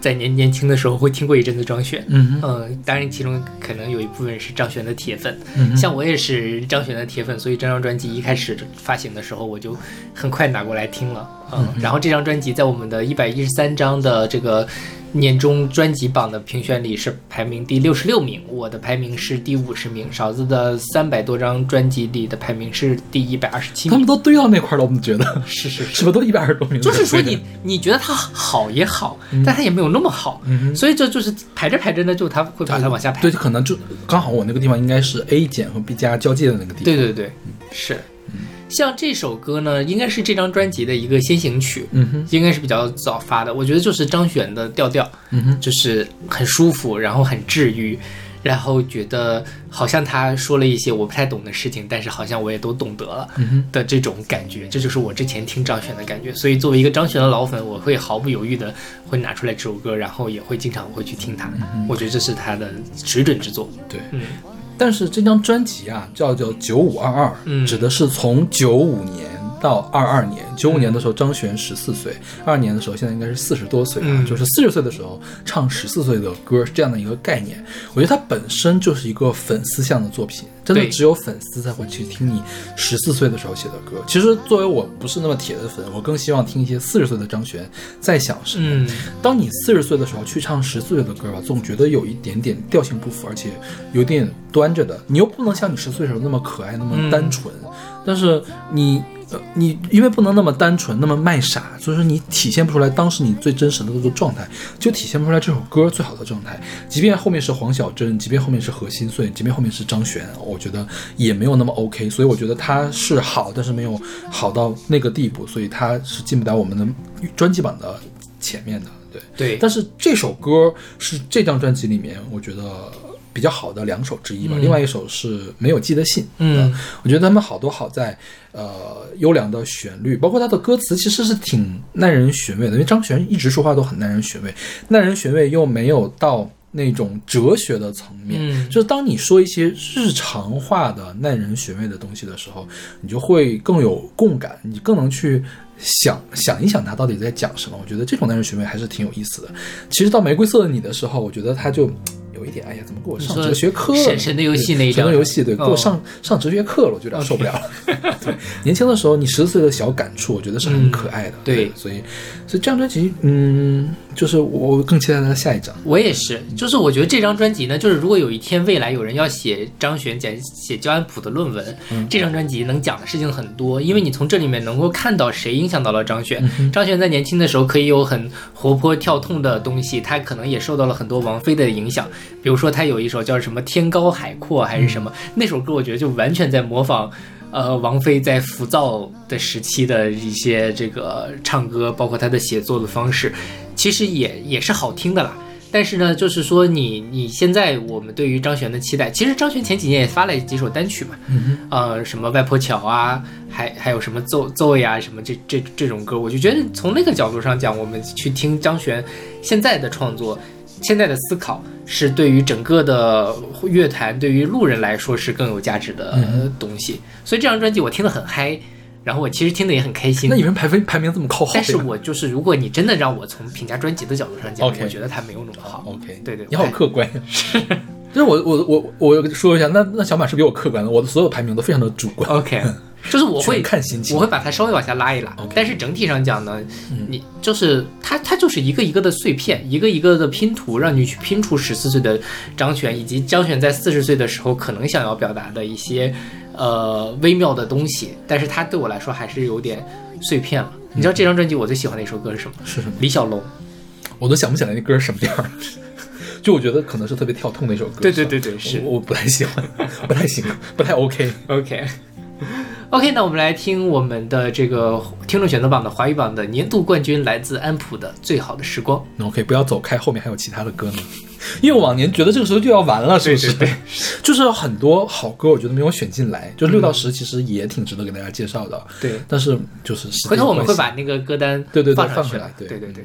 S1: 在年年轻的时候会听过一阵子张悬。
S2: 嗯哼，
S1: 嗯，当然，其中可能有一部分是张悬的铁粉，
S2: 嗯
S1: 像我也是张悬的铁粉，所以这张专辑一开始发行的时候，我就很快拿过来听了。嗯，然后这张专辑在我们的一百一十三张的这个年终专辑榜的评选里是排名第六十六名，我的排名是第五十名，勺子的三百多张专辑里的排名是第一百二十七名。
S2: 他们都堆到那块儿了，我们觉得
S1: 是是
S2: 是不是都一百二十多名？
S1: 就是说你 [laughs] 你觉得他好也好，但他也没有那么好，
S2: 嗯
S1: 所以这就是排着排着呢，就他会把它往下排。
S2: 对，可能就刚好我那个地方应该是 A 减和 B 加交界的那个地方。
S1: 对对对，是。像这首歌呢，应该是这张专辑的一个先行曲，
S2: 嗯哼，
S1: 应该是比较早发的。我觉得就是张悬的调调，
S2: 嗯哼，
S1: 就是很舒服，然后很治愈，然后觉得好像他说了一些我不太懂的事情，但是好像我也都懂得了
S2: 嗯哼，
S1: 的这种感觉。这就是我之前听张悬的感觉。所以作为一个张悬的老粉，我会毫不犹豫的会拿出来这首歌，然后也会经常会去听它。我觉得这是他的水准之作。
S2: 对。
S1: 嗯
S2: 但是这张专辑啊，叫叫九五二二，
S1: 嗯。
S2: 指的是从九五年到二二年，九五年的时候张悬十四岁，二二年的时候现在应该是四十多岁了，
S1: 嗯
S2: 就是四十岁的时候唱十四岁的歌是这样的一个概念。我觉得它本身就是一个粉丝向的作品，真的只有粉丝才会去听你十四岁的时候写的歌。其实作为我不是那么铁的粉，我更希望听一些四十岁的张悬在想什么。
S1: 嗯，
S2: 当你四十岁的时候去唱十四岁的歌吧，总觉得有一点点调性不符，而且有点端着的。你又不能像你十岁时候那么可爱，那么单纯，但是你。呃，你因为不能那么单纯，那么卖傻，所以说你体现不出来当时你最真实的那个状态，就体现不出来这首歌最好的状态。即便后面是黄小珍，即便后面是何心碎，即便后面是张悬，我觉得也没有那么 OK。所以我觉得他是好，但是没有好到那个地步，所以他是进不了我们的专辑榜的前面的。对，
S1: 对，
S2: 但是这首歌是这张专辑里面我觉得比较好的两首之一吧。
S1: 嗯
S2: 另外一首是没有寄的信，
S1: 嗯
S2: 呃我觉得他们好多好在呃优良的旋律，包括他的歌词其实是挺耐人寻味的，因为张悬一直说话都很耐人寻味，耐人寻味又没有到。那种哲学的层面，
S1: 嗯
S2: 就是当你说一些日常化的耐人寻味的东西的时候，你就会更有共感，你更能去想想一想他到底在讲什么。我觉得这种耐人寻味还是挺有意思的。其实到《玫瑰色的你》的时候，我觉得他就有一点，哎呀，怎么给我上哲学课了？
S1: 神神的游戏那一
S2: 对神
S1: 张
S2: 的游戏，对，给我
S1: 哦
S2: 上、上哲学课了，我就有点受不了了。[laughs] 对，年轻的时候你十四岁的小感触，我觉得是很可爱的。
S1: 嗯对
S2: 所以所以这张专辑，嗯，就是我更期待他的下一张。
S1: 我也是，就是我觉得这张专辑呢，就是如果有一天未来有人要写张悬讲写焦安普的论文，这张专辑能讲的事情很多，因为你从这里面能够看到谁影响到了张悬。张悬在年轻的时候可以有很活泼跳动的东西，他可能也受到了很多王菲的影响，比如说他有一首叫什么《天高海阔》还是什么，那首歌我觉得就完全在模仿。呃，王菲在浮躁的时期的一些这个唱歌，包括她的写作的方式，其实也也是好听的啦。但是呢，就是说你你现在我们对于张悬的期待，其实张悬前几年也发了几首单曲嘛，呃，什么外婆桥啊，还还有什么奏奏呀，什么这这这种歌，我就觉得从那个角度上讲，我们去听张悬现在的创作，现在的思考，是对于整个的乐坛，对于路人来说是更有价值的呃东西。所以这张专辑我听得很嗨，然后我其实听得也很开心
S2: 那。你们排分排名这么靠后，
S1: 但是我就是，如果你真的让我从评价专辑的角度上讲我觉得它没有那么好。
S2: OK，
S1: 对对
S2: 你好客观。是 [laughs] 就是我我我我说一下，那那小马是比我客观的，我的所有排名都非常的主观。
S1: OK，[laughs] 就是我会
S2: 看心情
S1: 我会把它稍微往下拉一拉。但是整体上讲呢，你就是它，它就是一个一个的碎片，一个一个的拼图，让你去拼出十四岁的张悬，以及张悬在四十岁的时候可能想要表达的一些呃微妙的东西。但是它对我来说还是有点碎片了。你知道这张专辑我最喜欢的一首歌是什么？
S2: 是什么？
S1: 李小龙。
S2: 我都想不起来那歌是什么样儿。[laughs] 就我觉得可能是特别跳痛的一首歌。
S1: 对对对对是
S2: 我我 [laughs] 不太喜欢，不太行，不太 OK。
S1: OK。[laughs] OK，那我们来听我们的这个听众选择榜的华语榜的年度冠军，来自安普的《最好的时光》。
S2: 那 OK，不要走开，后面还有其他的歌呢。因为往年觉得这个时候就要完了，是不是？
S1: 对对
S2: 就是很多好歌，我觉得没有选进来，就六到十其实也挺值得给大家介绍的。
S1: 对
S2: 但是就是
S1: 回头我们会把那个歌单
S2: 对对对
S1: 放上去
S2: 对
S1: 对对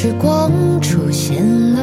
S3: 时
S6: 光出现了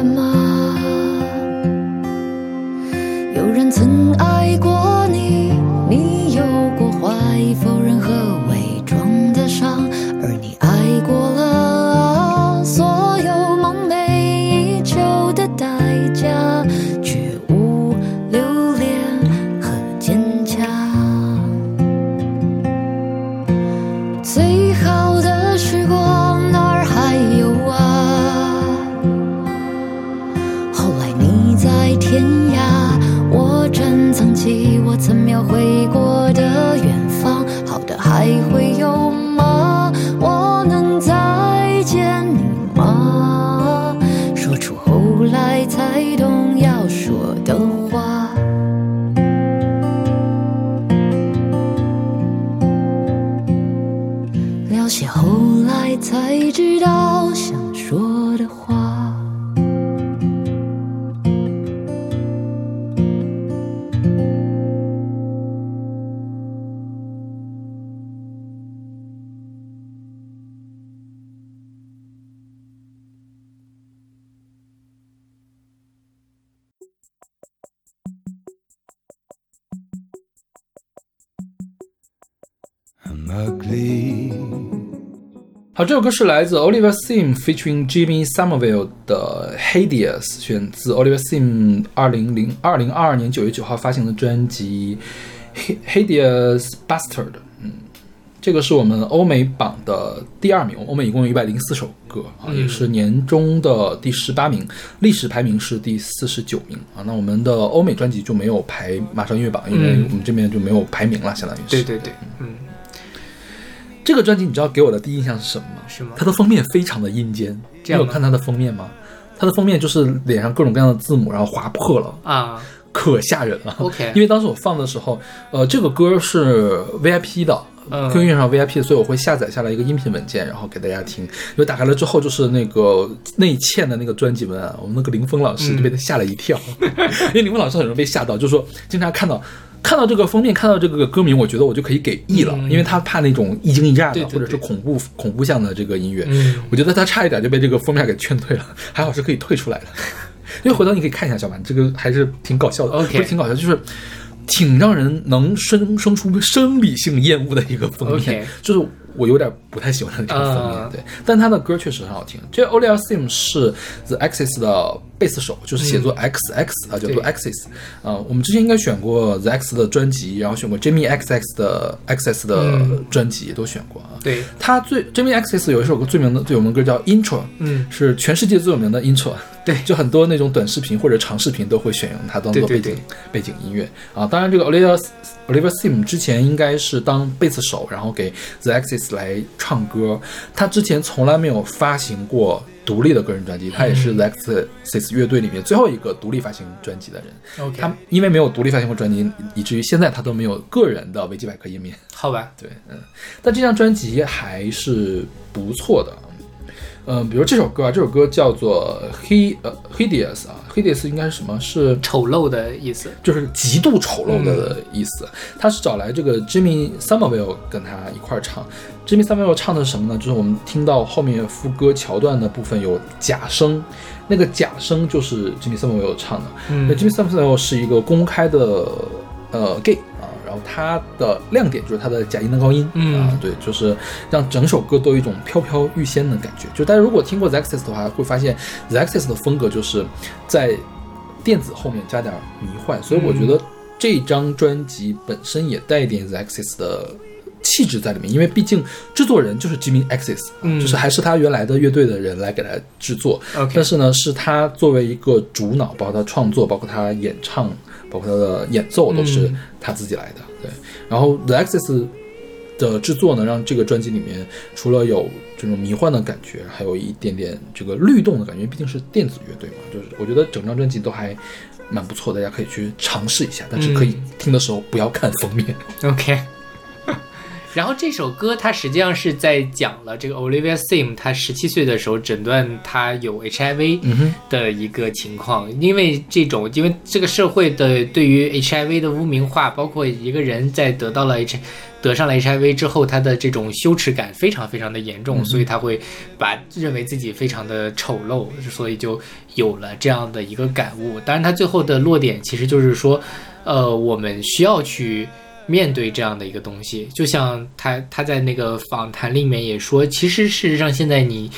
S2: 这首歌是来自 Oliver Sim featuring Jimmy Somerville 的《Hideous》，选自 Oliver Sim 二零零二零二二年九月九号发行的专辑《Hideous Bastard》。嗯，这个是我们欧美榜的第二名，欧美一共有一百零四首歌啊，也是年终的第十八名，历史排名是第四十九名啊。那我们的欧美专辑就没有排马上音乐榜，因为
S1: 嗯
S2: 我们这边就没有排名了，相当于是。
S1: 对对对，嗯，
S2: 这个专辑你知道给我的第一印象是什么吗？
S1: 是吗
S2: 它的封面非常的阴间，你有看它的封面吗？它的封面就是脸上各种各样的字母，然后划破了，
S1: 啊
S2: 可吓人了。
S1: ，OK，
S2: 因为当时我放的时候，呃，这个歌是 VIP 的。
S1: 嗯
S2: QQ 音乐上 VIP 的，所以我会下载下来一个音频文件，然后给大家听。因为打开了之后，就是那个内嵌的那个专辑文案，我们那个林峰老师
S1: 嗯
S2: 就被他吓了一跳，[laughs] 因为林峰老师很容易被吓到，就是说经常看到看到这个封面，看到这个歌名，我觉得我就可以给 E 了，
S1: 嗯。
S2: 因为他怕那种一惊一乍的或者是恐怖恐怖向的这个音乐。
S1: 嗯。
S2: 我觉得他差一点就被这个封面给劝退了，还好是可以退出来的。[laughs] 因为回头你可以看一下小凡，这个还是挺搞笑的
S1: OK
S2: 不是挺搞笑，就是挺让人能生生出生理性厌恶的一个封面。就是我有点不太喜欢这个封面，
S1: 啊
S2: 对，但他的歌确实很好听。这 Oliver Sim 是 The Axis 的贝斯手，就是写作 XX 啊，叫做 Axis 啊。我们之前应该选过 The X 的专辑，然后选过 Jimmy XX 的 Access 的
S1: 嗯
S2: 专辑，都选过啊。
S1: 对，
S2: 他最 Jimmy Access 有一首歌最名的最有名的歌叫 Intro，
S1: 嗯，
S2: 是全世界最有名的 Intro。
S1: 对
S2: 就很多那种短视频或者长视频都会选用它当做背景背景音乐啊。当然，这个 Oliver Oliver Sim 之前应该是当贝斯手，然后给 The Axis 来唱歌。他之前从来没有发行过独立的个人专辑，他也是 The Axis 乐队里面最后一个独立发行专辑的人。
S1: OK
S2: 他因为没有独立发行过专辑，以至于现在他都没有个人的维基百科页面。
S1: 好吧，
S2: 对，嗯，但这张专辑还是不错的。嗯，比如这首歌啊，这首歌叫做 He 呃 Hideous 啊，Hideous 应该是什么？是
S1: 丑陋的意思，
S2: 就是极度丑陋的意思。他是找来这个 Jimmy Somerville 跟他一块儿唱。Jimmy Somerville 唱的是什么呢？就是我们听到后面副歌桥段的部分有假声，那个假声就是 Jimmy Somerville 唱的。
S1: 嗯
S2: 那 Jimmy Somerville 是一个公开的呃 gay 啊，然后它的亮点就是它的假音的高音，
S1: 嗯
S2: 啊，对，就是让整首歌都有一种飘飘欲仙的感觉。就大家如果听过 Access 的话，会发现 Access 的风格就是在电子后面加点迷幻，所以我觉得这张专辑本身也带一点 Access 的。气质在里面，因为毕竟制作人就是 Jimmy Axis，、
S1: 嗯
S2: 就是还是他原来的乐队的人来给他制作。
S1: OK
S2: 但是呢，是他作为一个主脑，包括他创作，包括他演唱，包括他的演奏，都是
S1: 嗯
S2: 他自己来的。对，然后 The Axis 的制作呢，让这个专辑里面除了有这种迷幻的感觉，还有一点点这个律动的感觉，毕竟是电子乐队嘛，就是我觉得整张专辑都还蛮不错，大家可以去尝试一下，但是可以
S1: 嗯
S2: 听的时候不要看封面。
S1: OK。然后这首歌它实际上是在讲了这个 Olivia Sim 她十七岁的时候诊断她有 HIV 的一个情况，因为这种因为这个社会的对于 HIV 的污名化，包括一个人在得到了 H 得得上了 HIV 之后，他的这种羞耻感非常非常的严重，所以他会把认为自己非常的丑陋，所以就有了这样的一个感悟。当然，他最后的落点其实就是说，呃，我们需要去面对这样的一个东西。就像他他在那个访谈里面也说，其实事实上现在你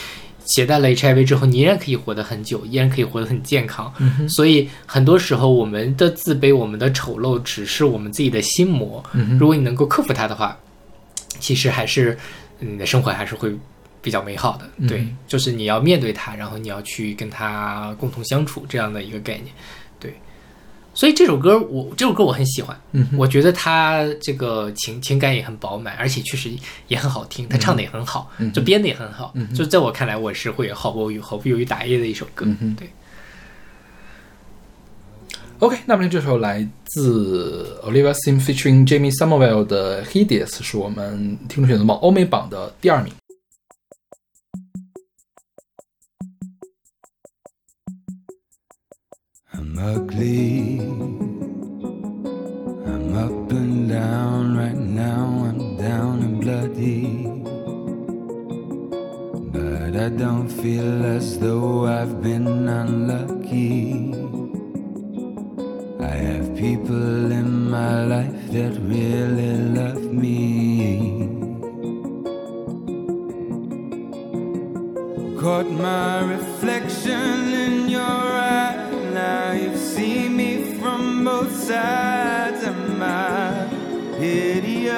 S1: 携带了 HIV 之后，你依然可以活得很久，依然可以活得很健康。所以很多时候，我们的自卑、我们的丑陋，只是我们自己的心魔。如果你能够克服它的话，其实还是你的生活还是会比较美好的。对，就是你要面对它，然后你要去跟它共同相处，这样的一个概念。对，所以这首歌我这首歌我很喜欢，我觉得他这个情情感也很饱满，而且确实也很好听，他唱的也很好，就编的也很好。就在我看来，我是会毫不犹豫、毫不犹豫打 A 的一首歌。对。
S2: OK，那么这首来自 Olivia Sim featuring Jamie Somerville 的《Hideous》是我们听众选择榜欧美榜的第二名。
S7: I'm ugly. I'm up and down right now. I'm down and bloody. But I don't feel as though I've been unlucky. I have people in my life that really love me. Caught my reflection in your eye. Now you've seen me from both sides. Am I hideous?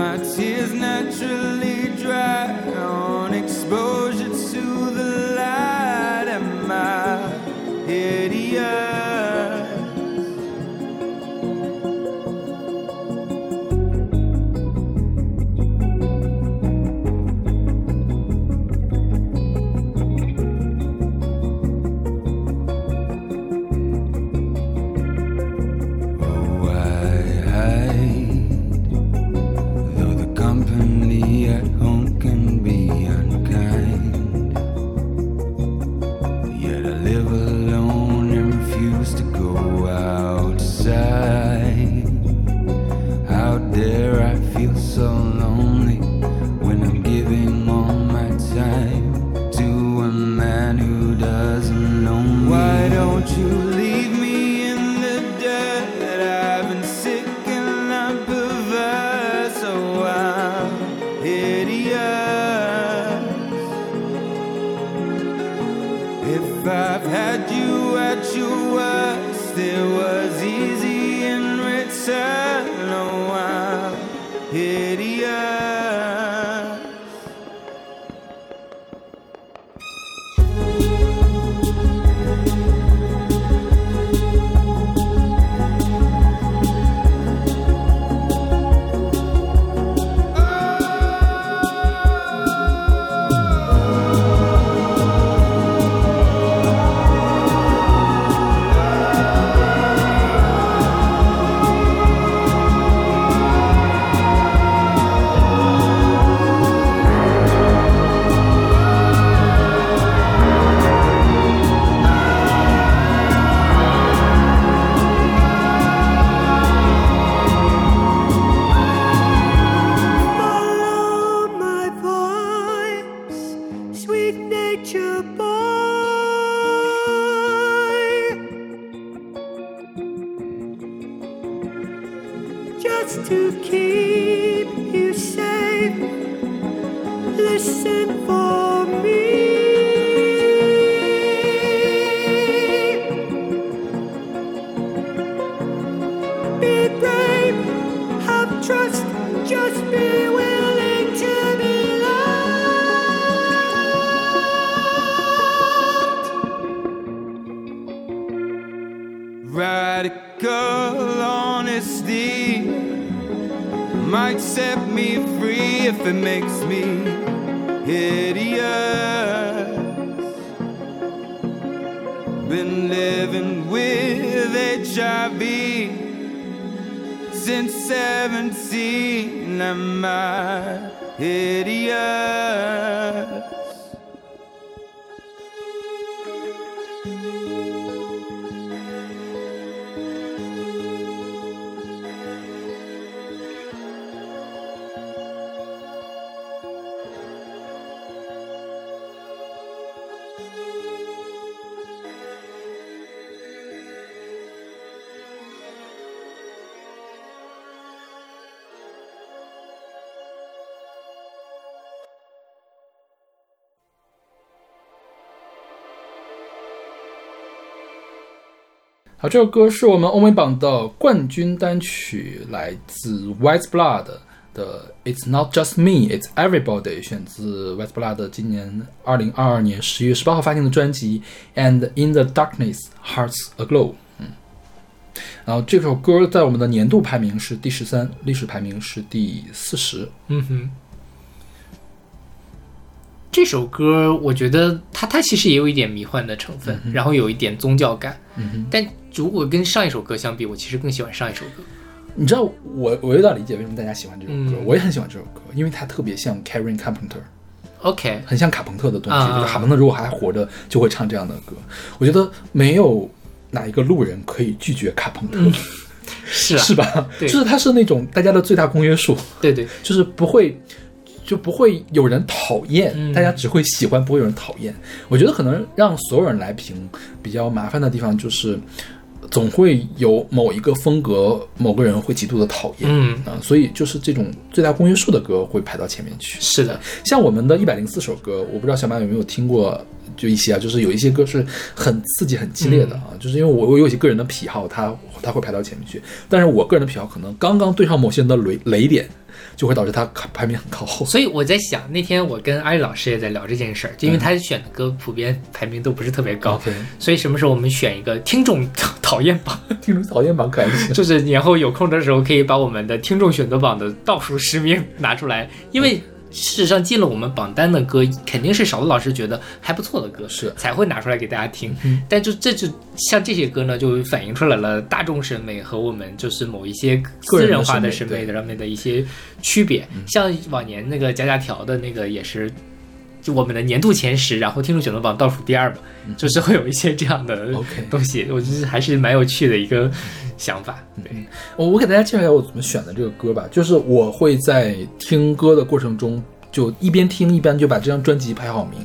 S7: My tears naturally dry on exposure
S2: 好，这首歌是我们欧美榜的冠军单曲，来自 White Blood 的《It's Not Just Me, It's Everybody》，选自 White Blood 今年二零二二年十月十八号发行的专辑《And in the Darkness, Hearts Aglow》。嗯，然后这首歌在我们的年度排名是第十三，历史排名是第四十。
S1: 嗯哼，这首歌我觉得它它其实也有一点迷幻的成分，然后有一点宗教感。
S2: 嗯哼，
S1: 但如果跟上一首歌相比，我其实更喜欢上一首歌。
S2: 你知道我我有点理解为什么大家喜欢这首歌，
S1: 嗯
S2: 我也很喜欢这首歌，因为它特别像 Karen Carpenter。
S1: OK，
S2: 很像卡朋特的东西，
S1: 啊
S2: 就是卡朋特如果还活着，就会唱这样的歌。我觉得没有哪一个路人可以拒绝卡朋特，
S1: 是啊，[laughs]
S2: 是吧？
S1: 对
S2: 就是他是那种大家的最大公约数，
S1: 对对，[laughs]
S2: 就是不会就不会有人讨厌，
S1: 嗯
S2: 大家只会喜欢，不会有人讨厌。我觉得可能让所有人来评比较麻烦的地方就是。总会有某一个风格，某个人会极度的讨厌，
S1: 嗯。
S2: 啊、所以就是这种最大公约数的歌会排到前面去。
S1: 是的，
S2: 像我们的一百零四首歌，我不知道小马有没有听过，就一些啊，就是有一些歌是很刺激、很激烈的啊，就是因为我我有一些个人的癖好，它它会排到前面去，但是我个人的癖好可能刚刚对上某些人的雷雷点，就会导致他排排名很靠后。[laughs]
S1: 所以我在想，那天我跟阿丽老师也在聊这件事儿，就因为他选的歌普遍排名都不是特别高所以什么时候我们选一个听众讨厌榜，[laughs]
S2: 听众讨厌榜可还行 [laughs]
S1: 就是年后有空的时候可以把我们的听众选择榜的倒数十名拿出来，因为。事实上，进了我们榜单的歌，肯定是少数老师觉得还不错的歌，
S2: 是
S1: 才会拿出来给大家听。但就这就像这些歌呢，就反映出来了大众审美和我们就是某一些私人化的审美的上面的一些区别。像往年那个加加条的那个也是，就我们的年度前十，然后听众选择榜倒数第二嘛，就是会有一些这样的 [laughs] 东西，我觉得还是蛮有趣的一个想法。对，
S2: 我我给大家介绍一下我怎么选的这个歌吧，就是我会在听歌的过程中，就一边听一边就把这张专辑排好名，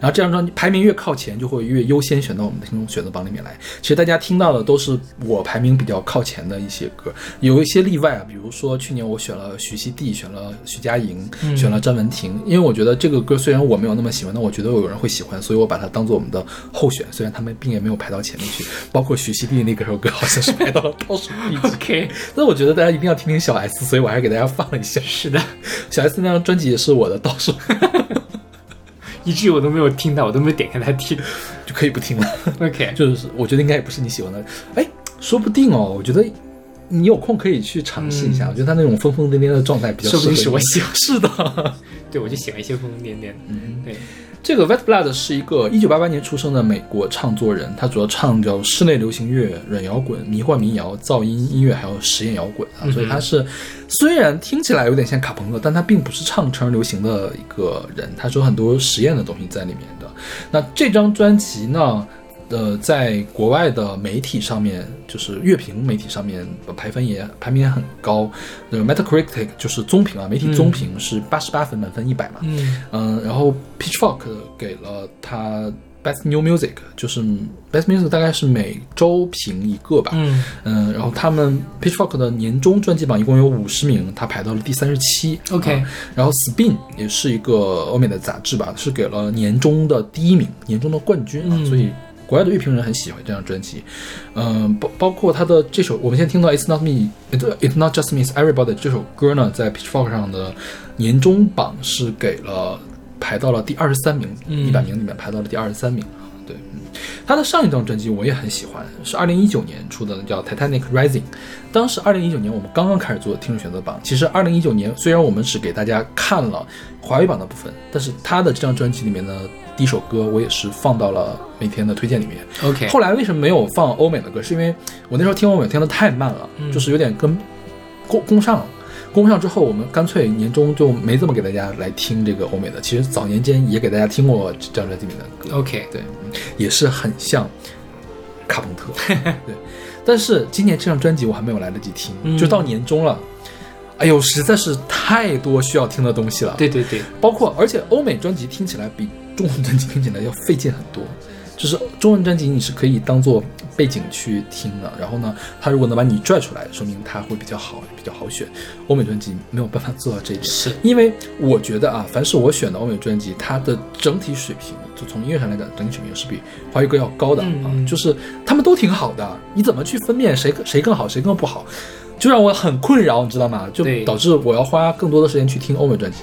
S2: 然后这张专辑排名越靠前，就会越优先选到我们的听众选择榜里面来。其实大家听到的都是我排名比较靠前的一些歌，有一些例外啊，比如说去年我选了徐熙娣，选了徐佳莹，选了詹文婷，因为我觉得这个歌虽然我没有那么喜欢，但我觉得有人会喜欢，所以我把它当做我们的候选，虽然他们并也没有排到前面去，包括徐熙娣那个首歌好像是排到了倒数第几。[laughs]
S1: OK，
S2: 但我觉得大家一定要听听小 S，所以我还是给大家放了一下。
S1: 是的，
S2: 小 S 那张专辑也是我的倒数，
S1: 以至于我都没有听到，我都没有点开来听。
S2: 就可以不听了。
S1: OK，
S2: 就是我觉得应该也不是你喜欢的，哎，说不定哦，我觉得。你有空可以去尝试一下，我觉得他那种疯疯癫癫的状态比较适合。
S1: 说不定是我喜欢
S2: 是的，[laughs]
S1: 对我就喜欢一些疯疯癫癫的。
S2: 嗯，
S1: 对，
S2: 这个 Wet Blood 是一个一九八八年出生的美国唱作人，他主要唱叫室内流行乐、软摇滚、迷幻民谣、噪音音乐，还有实验摇滚啊。所以他是虽然听起来有点像卡朋克，但他并不是唱成人流行的一个人，他是有很多实验的东西在里面的。那这张专辑呢？呃，在国外的媒体上面，就是乐评媒体上面排分也排名也很高。那个，Metacritic 就是综评啊，媒体综评是八十八分，满分一百嘛。
S1: 嗯
S2: 嗯，然后 Pitchfork 给了他 Best New Music，就是 Best Music 大概是每周评一个吧。
S1: 嗯
S2: 嗯，然后他们 Pitchfork 的年终专辑榜一共有五十名，他排到了第三十七。
S1: OK
S2: 啊然后 Spin 也是一个欧美的杂志吧，是给了年终的第一名，年终的冠军啊，
S1: 嗯
S2: 所以。国外的乐评人很喜欢这张专辑，嗯，包包括他的这首，我们现在听到《It's Not Me》，It It's Not Just Me, It's Everybody 这首歌呢，在 Pitchfork 上的年终榜是给了排到了第二十三名，
S1: 嗯
S2: 一百名里面排到了第二十三名。对，嗯，他的上一张专辑我也很喜欢，是二零一九年出的，叫《Titanic Rising》。当时二零一九年我们刚刚开始做听众选择榜，其实二零一九年虽然我们只给大家看了华语榜的部分，但是他的这张专辑里面的第一首歌我也是放到了每天的推荐里面。
S1: ，OK，
S2: 后来为什么没有放欧美的歌？是因为我那时候听欧美听的太慢了，
S1: 嗯
S2: 就是有点跟攻攻上了。攻不上之后，我们干脆年终就没怎么给大家来听这个欧美的。其实早年间也给大家听过这张专辑里面的歌
S1: ，OK，
S2: 对，嗯也是很像卡朋特，[laughs] 对。但是今年这张专辑我还没有来得及听，
S1: 嗯
S2: 就到年终了。哎呦，实在是太多需要听的东西了。
S1: 对对对，
S2: 包括而且欧美专辑听起来比中文专辑听起来要费劲很多。就是中文专辑你是可以当做背景去听的。然后呢，他如果能把你拽出来，说明他会比较好，比较好选。欧美专辑没有办法做到这一点，
S1: 是
S2: 因为我觉得啊，凡是我选的欧美专辑，它的整体水平，就从音乐上来讲，整体水平是比华语歌要高的啊。
S1: 嗯
S2: 就是他们都挺好的，你怎么去分辨谁谁更好，谁更不好？就让我很困扰，你知道吗？就导致我要花更多的时间去听欧美专辑。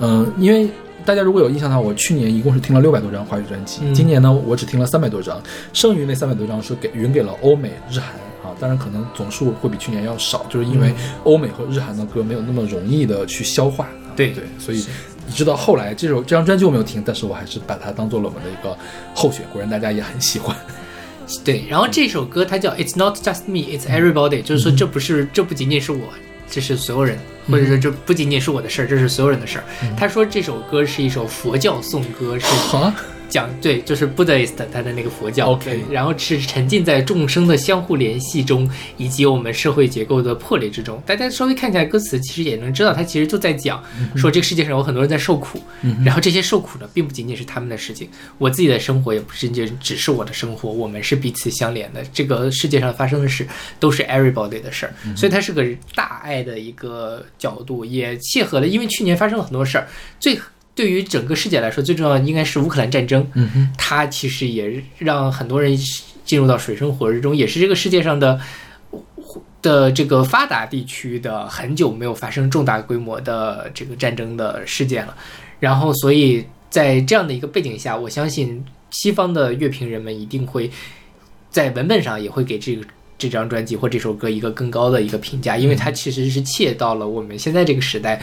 S2: 嗯、因为大家如果有印象的话，我去年一共是听了六百多张华语专辑，
S1: 嗯
S2: 今年呢我只听了三百多张，剩余那三百多张是给匀给了欧美、日韩啊，当然可能总数会比去年要少，就是因为欧美和日韩的歌没有那么容易的去消化。啊
S1: 对
S2: 对，所以你知道后来这首这张专辑我没有听，但是我还是把它当做了我们的一个候选，果然大家也很喜欢。[laughs]
S1: 对，然后这首歌它叫 It's Not Just Me, It's Everybody，就是说这不是这不仅仅是我，这是所有人，或者说这不仅仅是我的事儿，这是所有人的事儿。他说这首歌是一首佛教颂歌，是
S2: 啊，
S1: 讲对，就是 Buddhist 他的那个佛教
S2: OK
S1: 然后是沉浸在众生的相互联系中，以及我们社会结构的破裂之中。大家稍微看一下歌词，其实也能知道，他其实就在讲说这个世界上有很多人在受苦，然后这些受苦呢，并不仅仅是他们的事情，我自己的生活也不是仅仅只是我的生活，我们是彼此相连的。这个世界上发生的事都是 everybody 的事儿，所以它是个大爱的一个角度，也契合了，因为去年发生了很多事儿，最。对于整个世界来说，最重要的应该是乌克兰战争。
S2: 嗯哼，
S1: 它其实也让很多人进入到水深火热中，也是这个世界上的的这个发达地区的很久没有发生重大规模的这个战争的事件了。然后，所以在这样的一个背景下，我相信西方的乐评人们一定会在文本上也会给这个。这张专辑或这首歌一个更高的一个评价，因为它其实是切到了我们现在这个时代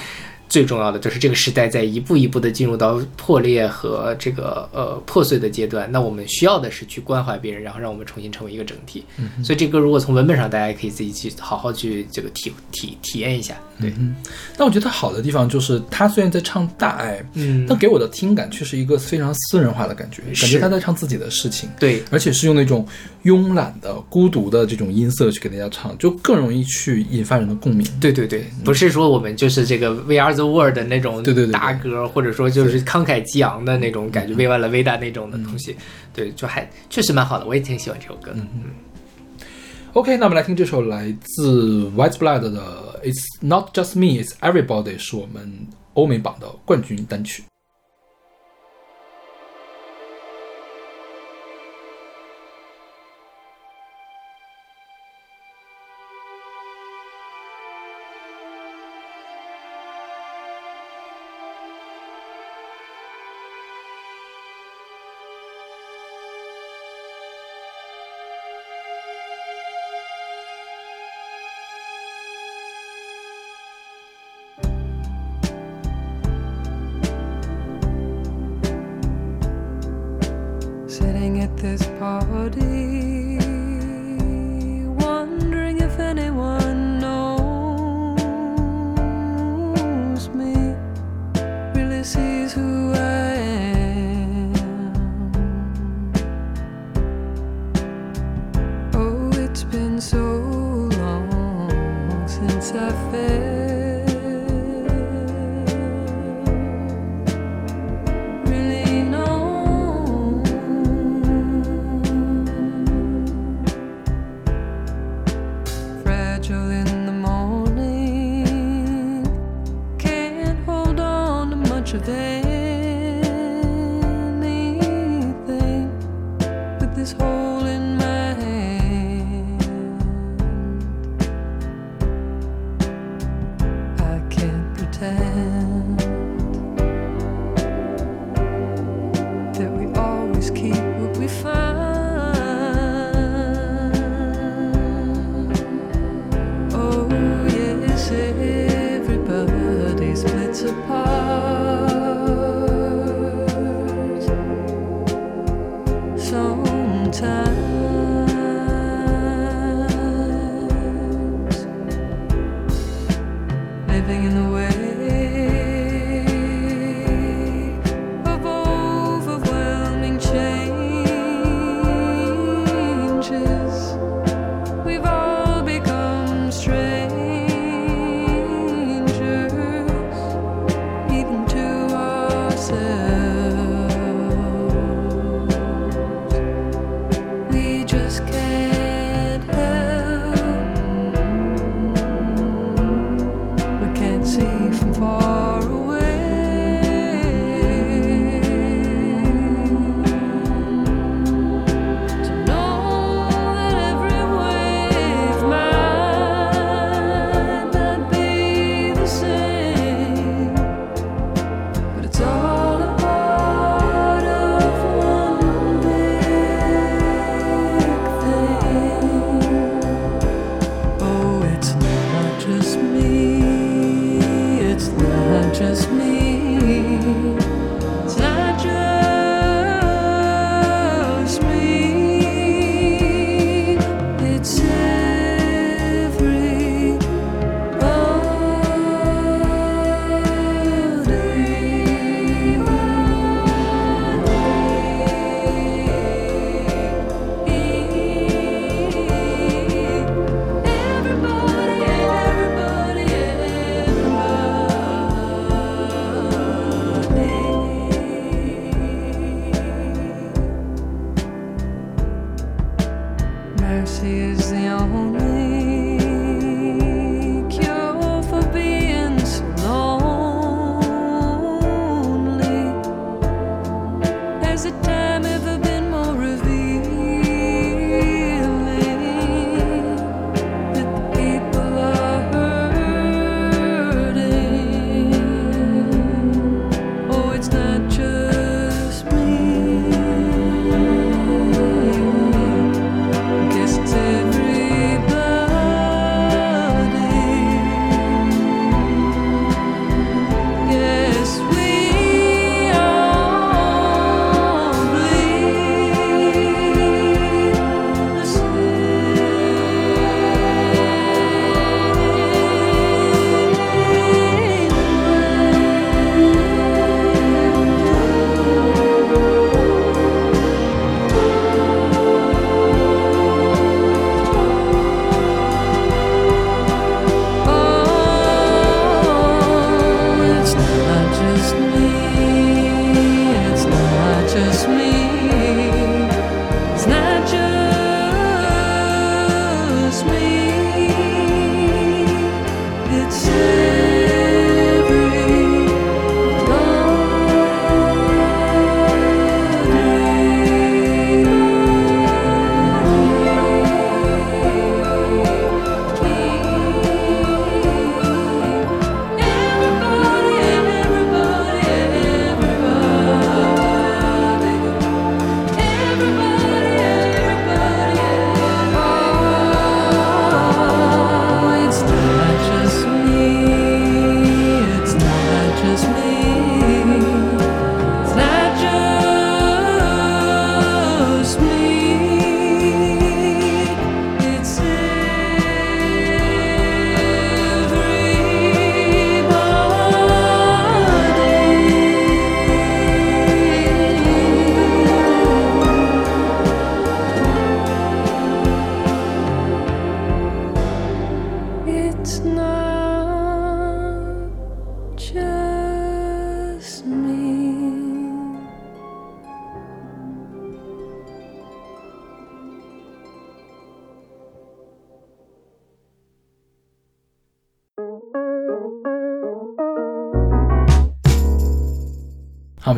S1: 最重要的，就是这个时代在一步一步的进入到破裂和这个呃破碎的阶段。那我们需要的是去关怀别人，然后让我们重新成为一个整体。所以这歌如果从文本上，大家也可以自己去好好去这个体体体验一下。对，
S2: 但我觉得它好的地方就是，他虽然在唱大爱，
S1: 嗯
S2: 但给我的听感却是一个非常私人化的感觉，感觉他在唱自己的事情，
S1: 对，
S2: 而且是用那种慵懒的、孤独的这种音色去给大家唱，就更容易去引发人的共鸣。
S1: 对对对，不是说我们就是这个 Are the World 的那种
S2: 对对对对。
S1: 大歌，或者说就是慷慨激昂的那种感觉，为完了维达那种的东西，对，就还确实蛮好的，我也挺喜欢这首歌。的。嗯。
S2: OK，那我们来听这首来自 White Blood 的《It's Not Just Me, It's Everybody》，是我们欧美榜的冠军单曲。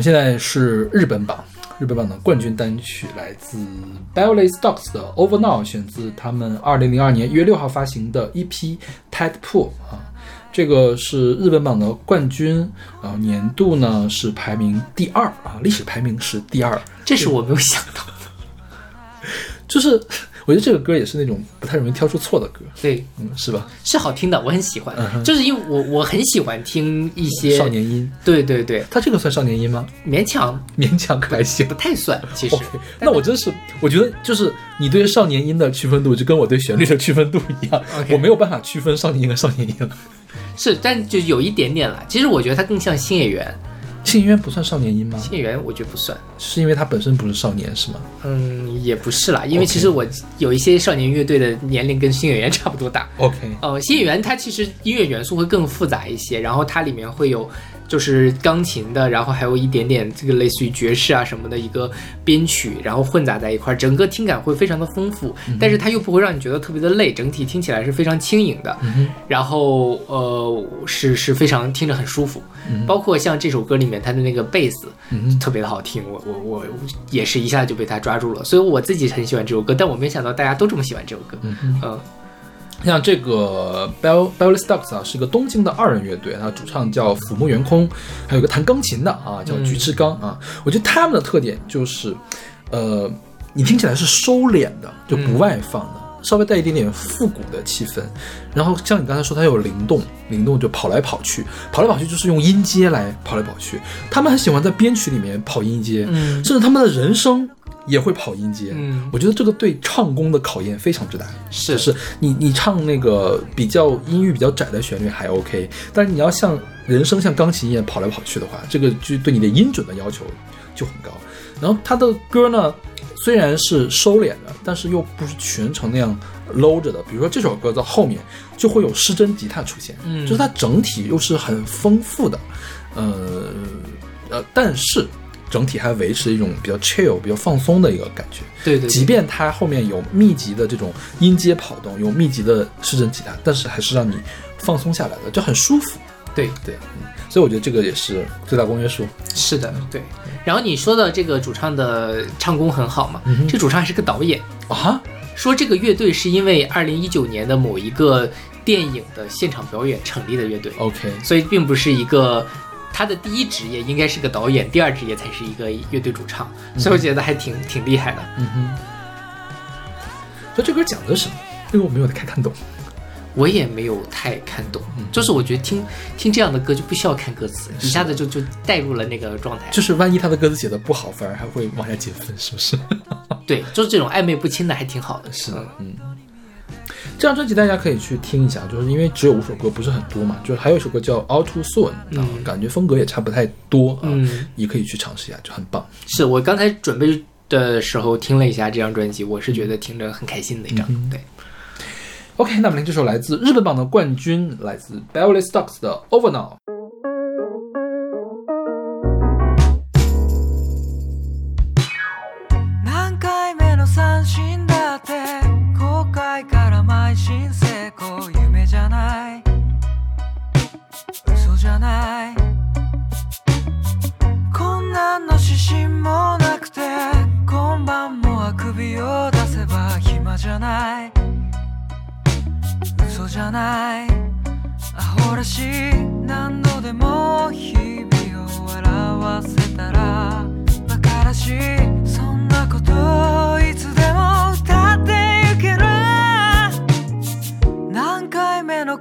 S2: 们现在是日本榜，日本榜的冠军单曲来自 Ballet Stocks 的 Over Now，选自他们二零零二年一月六号发行的 EP Tadpool 啊，这个是日本榜的冠军，然后年度呢是排名第二啊，历史排名是第二，
S1: 这是我没有想到的。
S2: 就是 [laughs] 我觉得这个歌也是那种不太容易挑出错的歌，
S1: 对，
S2: 嗯，是吧？
S1: 是好听的，我很喜欢。
S2: 嗯
S1: 就是因为我我很喜欢听一些
S2: 少，年音，
S1: 对对对，
S2: 他这个算少年音吗？
S1: 勉强
S2: 勉强可还行
S1: 不。太算，[laughs] 其实。
S2: 那我真是，我觉得就是你对少年音的区分度，就跟我对旋律的区分度一样我没有办法区分少年音和少年音了。
S1: 是，但就有一点点了。其实我觉得它更像新演员，
S2: 庆音乐不算少年音吗？
S1: 新演员我觉得不算。
S2: 是因为他本身不是少年是吗？
S1: 嗯，也不是啦，因为其实我有一些少年乐队的年龄跟新演员差不多大。
S2: OK，
S1: 呃，新演员他其实音乐元素会更复杂一些，然后它里面会有就是钢琴的，然后还有一点点这个类似于爵士啊什么的一个编曲，然后混杂在一块儿，整个听感会非常的丰富，但是它又不会让你觉得特别的累，整体听起来是非常轻盈的，然后呃是是非常听着很舒服，包括像这首歌里面它的那个贝斯，特别的好听，我我我我也是一下就被它抓住了，所以我自己很喜欢这首歌，但我没想到大家都这么喜欢这首歌，嗯
S2: 像这个 Bell Belly Stocks 啊，是一个东京的二人乐队，它主唱叫 phủ 木原空，还有一个弹钢琴的啊，叫菊池刚啊。我觉得他们的特点就是，呃，你听起来是收敛的，就不外放的。稍微带一点点复古的气氛。然后像你刚才说，它有灵动，灵动就跑来跑去，跑来跑去就是用音阶来跑来跑去。他们很喜欢在编曲里面跑音阶，
S1: 嗯
S2: 甚至他们的人声也会跑音阶。
S1: 嗯
S2: 我觉得这个对唱功的考验非常之大。
S1: 是
S2: 是你你唱那个比较音域比较窄的旋律还 OK，但是你要像人声像钢琴一样跑来跑去的话，这个就对你的音准的要求就很高。然后他的歌呢，虽然是收敛的，但是又不是全程那样搂着的。比如说这首歌到后面就会有失真吉他出现，
S1: 嗯
S2: 就是它整体又是很丰富的，呃呃，但是整体还维持一种比较 chill、比较放松的一个感觉。
S1: 对对，
S2: 即便它后面有密集的这种音阶跑动，有密集的失真吉他，但是还是让你放松下来的，就很舒服。
S1: 对
S2: 对，嗯，所以我觉得这个也是最大公约数。
S1: 是的，对。然后你说的这个主唱的唱功很好嘛，
S2: 嗯
S1: 这主唱还是个导演，
S2: 啊，
S1: 说这个乐队是因为二零一九年的某一个电影的现场表演成立的乐队
S2: ，OK，
S1: 所以并不是一个。他的第一职业应该是个导演，第二职业才是一个乐队主唱，所以我觉得还挺挺厉害的。
S2: 嗯哼。所以这歌讲的是什么？因为我没有太看懂。
S1: 我也没有太看懂，
S2: 嗯
S1: 就是我觉得听听这样的歌就不需要看歌词，一下子就就带入了那个状态。
S2: 就是万一他的歌词写的不好，反而还会往下减分，是不是？[laughs]
S1: 对，就是这种暧昧不清的还挺好的。
S2: 是的，嗯。这张专辑大家可以去听一下，就是因为只有五首歌，不是很多嘛，就是还有一首歌叫《All Too Soon》，啊，
S1: 嗯
S2: 感觉风格也差不太多啊，
S1: 嗯
S2: 也可以去尝试一下，就很棒。
S1: 是我刚才准备的时候听了一下这张专辑，我是觉得听着很开心的一张。
S2: 嗯
S1: 对
S2: ，OK，那我们听这首来自日本榜的冠军，来自 Beverly Stocks 的《Over Now》。
S8: 嘘じゃない。困難の指針もなくて今晩もあくびを出せば暇じゃない。嘘じゃない。アホらしい。何度でも日々を笑わせたら馬鹿らしい。そんなこといつでも歌って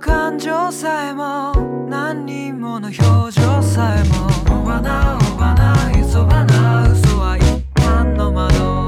S8: 感情さえも何人もの表情さえも。追わな追わな急ばな嘘は一旦の窓。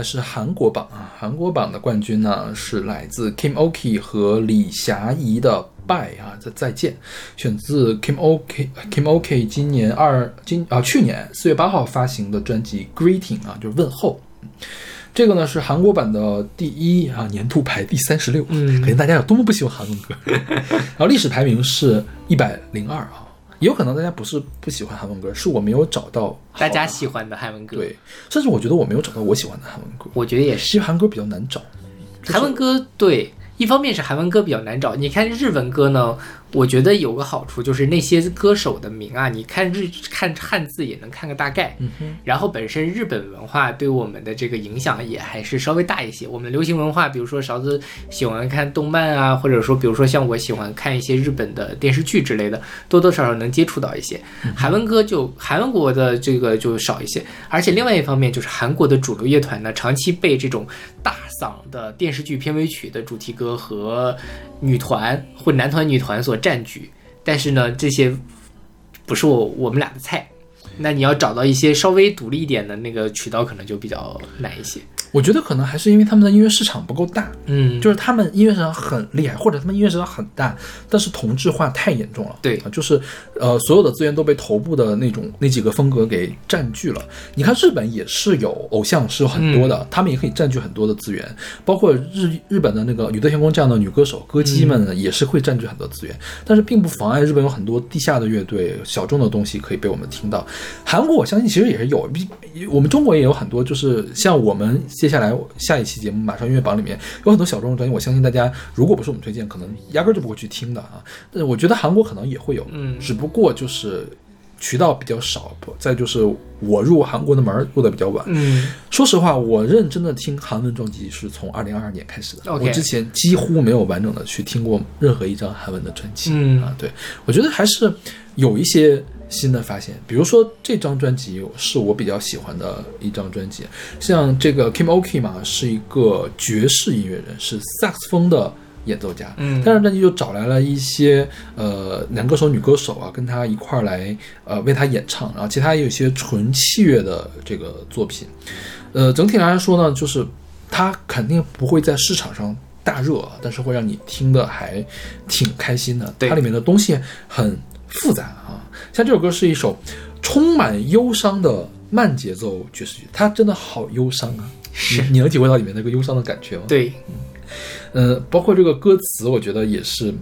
S2: 来是韩国榜啊，韩国榜的冠军呢是来自 Kim Oki 和李霞怡的《拜》啊，再再见，选自 Kim Oki Kim Oki 今年二今啊去年四月八号发行的专辑《Greeting》啊，就是问候。这个呢是韩国版的第一啊，年度排第三十六，
S1: 嗯
S2: 可见大家有多么不喜欢韩文歌。然后历史排名是一百零二啊，也有可能大家不是不喜欢韩文歌，是我没有找到
S1: 大家喜欢的韩文歌，
S2: 对，甚至我觉得我没有找到我喜欢的韩文歌，
S1: 我觉得也是。
S2: 因为韩歌比较难找。
S1: 韩文歌对，一方面是韩文歌比较难找，你看日文歌呢，我觉得有个好处就是那些歌手的名啊，你看日看汉字也能看个大概。
S2: 嗯，
S1: 然后本身日本文化对我们的这个影响也还是稍微大一些。我们流行文化，比如说勺子喜欢看动漫啊，或者说比如说像我喜欢看一些日本的电视剧之类的，多多少少能接触到一些。韩文歌就韩国的这个就少一些，而且另外一方面就是韩国的主流乐团呢，长期被这种大嗓的电视剧片尾曲的主题歌和女团或男团、女团所战局。但是呢，这些不是我我们俩的菜。那你要找到一些稍微独立一点的那个渠道，可能就比较难一些。
S2: 我觉得可能还是因为他们的音乐市场不够大，
S1: 嗯，
S2: 就是他们音乐市场很厉害，或者他们音乐市场很大，但是同质化太严重了。
S1: 对
S2: 啊，就是呃，所有的资源都被头部的那种那几个风格给占据了。你看日本也是有偶像是有很多的，他们也可以占据很多的资源，包括日日本的那个宇多田光这样的女歌手歌姬们呢，也是会占据很多资源，但是并不妨碍日本有很多地下的乐队、小众的东西可以被我们听到。韩国我相信其实也是有，比我们中国也有很多，就是像我们接下来下一期节目马上音乐榜里面有很多小众的专辑，我相信大家如果不是我们推荐，可能压根儿就不会去听的啊。但是我觉得韩国可能也会有，
S1: 嗯
S2: 只不过就是渠道比较少，再就是我入韩国的门儿入的比较晚。
S1: 嗯
S2: 说实话，我认真的听韩文专辑是从二零二二年开始的。我之前几乎没有完整的去听过任何一张韩文的专辑。
S1: 嗯
S2: 啊，对，我觉得还是有一些新的发现。比如说这张专辑是我比较喜欢的一张专辑，像这个 Kim Oki 嘛，是一个爵士音乐人，是萨克斯风的。演奏家，
S1: 嗯
S2: 这张专辑就找来了一些呃男歌手、女歌手啊，跟他一块儿来呃为他演唱，然后其他也有一些纯器乐的这个作品，呃，整体来说呢，就是他肯定不会在市场上大热，啊，但是会让你听的还挺开心的。
S1: 对
S2: 它里面的东西很复杂啊，像这首歌是一首充满忧伤的慢节奏爵士曲，它真的好忧伤啊！
S1: 是
S2: 你你能体会到里面那个忧伤的感觉吗？，
S1: 对，
S2: 呃，包括这个歌词，我觉得也是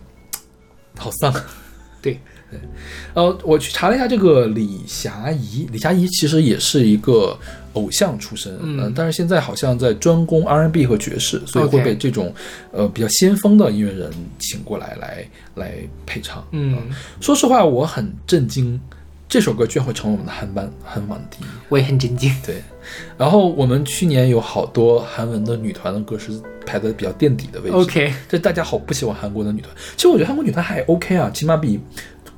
S2: 好丧。
S1: 对，
S2: 呃，我去查了一下这个李霞怡，李霞怡其实也是一个偶像出身，
S1: 嗯
S2: 呃但是现在好像在专攻 R&B 和爵士，所以会被这种呃比较先锋的音乐人请过来来来配唱。
S1: 嗯，
S2: 说实话，我很震惊，这首歌居然会成为我们的韩版韩版第一。
S1: 我也很震惊。
S2: 对，然后我们去年有好多韩文的女团的歌是排在比较垫底的位置。
S1: OK，
S2: 这大家好不喜欢韩国的女团，其实我觉得韩国女团还 OK 啊，起码比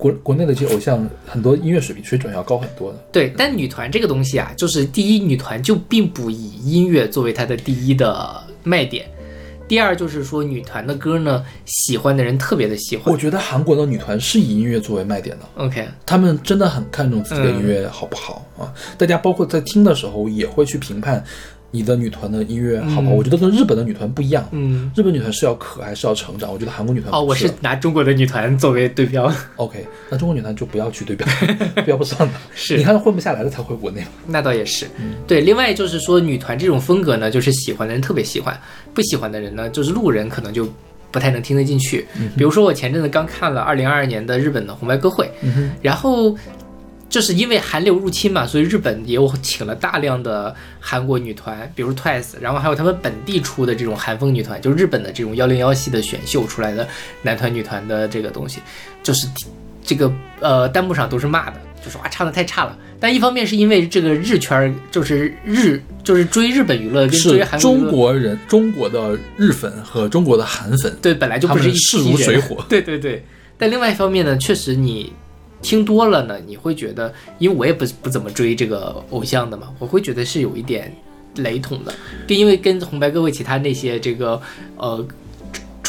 S2: 国国内的这些偶像很多音乐水平水准要高很多的。
S1: 对，但女团这个东西啊，就是第一，女团就并不以音乐作为它的第一的卖点；第二，就是说女团的歌呢，喜欢的人特别的喜欢
S2: 我。觉得韩国的女团是以音乐作为卖点的
S1: ，OK，
S2: 他们真的很看重自己的音乐好不好、啊。大家包括在听的时候也会去评判你的女团的音乐好不好。我觉得跟日本的女团不一样，
S1: 嗯，
S2: 日本女团是要可爱是要成长，我觉得韩国女团
S1: 哦，我
S2: 是
S1: 是拿中国的女团作为对标。
S2: OK，那中国女团就不要去对标，对 [laughs] 标不上的。
S1: 是
S2: 你看混不下来了才回国内嘛。
S1: 那倒也是，对。另外就是说，女团这种风格呢，就是喜欢的人特别喜欢，不喜欢的人呢，就是路人可能就不太能听得进去。比如说，我前阵子刚看了二零二二年的日本的红白歌会，然后就是因为韩流入侵嘛，所以日本也有请了大量的韩国女团，比如 Twice，然后还有他们本地出的这种韩风女团，就是日本的这种幺零幺系的选秀出来的男团女团的这个东西，就是这个呃弹幕上都是骂的，就说啊唱的太差了。但一方面是因为这个日圈儿就是日就是追日本娱乐跟追
S2: 是
S1: 韩国娱乐
S2: 中国人，中国的日粉和中国的韩粉，
S1: 对本来就不是一
S2: 势如水火
S1: 对对对，但另外一方面呢，确实你听多了呢，你会觉得，因为我也不不怎么追这个偶像的嘛，我会觉得是有一点雷同的，就因为跟红白歌会其他那些这个呃。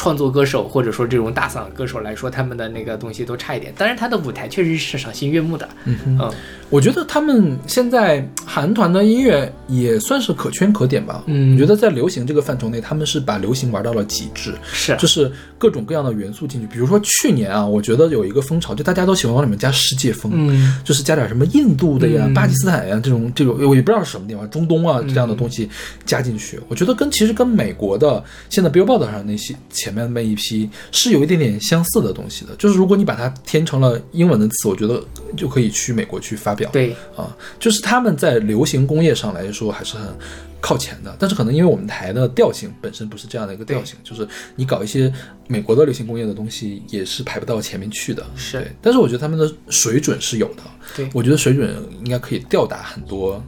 S1: 创作歌手或者说这种大嗓歌手来说，他们的那个东西都差一点。当然，他的舞台确实是赏心悦目的。
S2: 嗯，
S1: 嗯
S2: 我觉得他们现在韩团的音乐也算是可圈可点吧。
S1: 嗯
S2: 我觉得在流行这个范畴内，他们是把流行玩到了极致，
S1: 是
S2: 就是各种各样的元素进去。比如说去年啊，我觉得有一个风潮，就大家都喜欢往里面加世界风，
S1: 嗯
S2: 就是加点什么印度的呀、
S1: 嗯
S2: 巴基斯坦呀这种这种，我也不知道是什么地方，中东啊这样的东西加进去。我觉得跟其实跟美国的现在 Billboard 上那些前面那一批是有一点点相似的东西的。就是如果你把它填成了英文的词，我觉得就可以去美国去发表。
S1: 对，
S2: 啊，就是他们在流行工业上来说还是很靠前的，但是可能因为我们台的调性本身不是这样的一个调性，就是你搞一些美国的流行工业的东西也是排不到前面去的。
S1: 是
S2: 对，但是我觉得他们的水准是有的。
S1: 对
S2: 我觉得水准应该可以吊打很多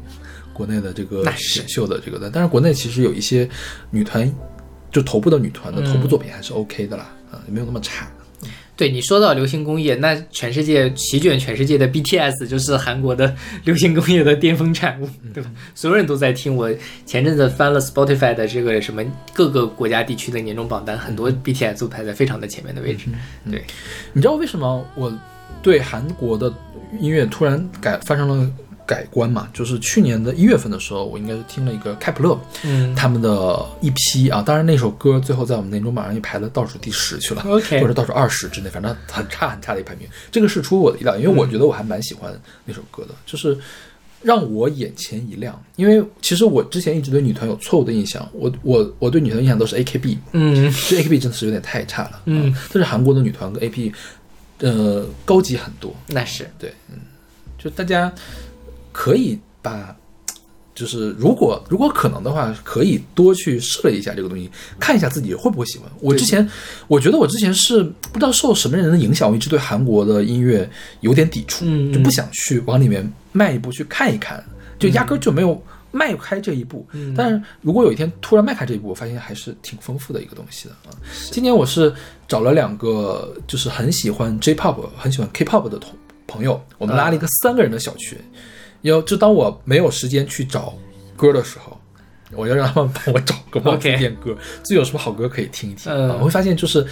S2: 国内的这个选秀的这个的，但是国内其实有一些女团，就头部的女团的头部作品还是 OK 的啦，啊，也没有那么差。
S1: 对你说到流行工业，那全世界席卷全世界的 BTS 就是韩国的流行工业的巅峰产物，对吧？所有人都在听。我前阵子翻了 Spotify 的这个什么各个国家地区的年终榜单，很多 BTS 都排在非常的前面的位置。对，
S2: 你知道为什么我对韩国的音乐突然改发生了改观嘛？就是去年的一月份的时候，我应该是听了一个开普勒，
S1: 嗯
S2: 他们的一批啊，当然那首歌最后在我们年终榜上也排了倒数第十去了
S1: OK
S2: 或者倒数二十之内，反正很差很差的一排名。这个是出乎我的意料，因为我觉得我还蛮喜欢那首歌的，就是。让我眼前一亮，因为其实我之前一直对女团有错误的印象，我我我对女团印象都是 A K B，
S1: 嗯
S2: 这 A K B 真的是有点太差了，
S1: 嗯
S2: 啊，但是韩国的女团跟 A P，呃，高级很多，
S1: 那是
S2: 对，嗯，就大家可以把，就是如果如果可能的话，可以多去涉猎一下这个东西，看一下自己会不会喜欢。我之前我觉得我之前是不知道受什么人的影响，我一直对韩国的音乐有点抵触，
S1: 嗯
S2: 就不想去往里面迈一步去看一看，就压根儿就没有。迈开这一步，
S1: 嗯
S2: 但是如果有一天突然迈开这一步，我发现还是挺丰富的一个东西的啊。今年我是找了两个就是很喜欢 J-pop、很喜欢 K-pop 的同朋友，我们拉了一个三个人的小群。要就当我没有时间去找歌的时候，我要让他们帮我找个，帮我推荐歌，最近有什么好歌可以听一听？我会发现就是，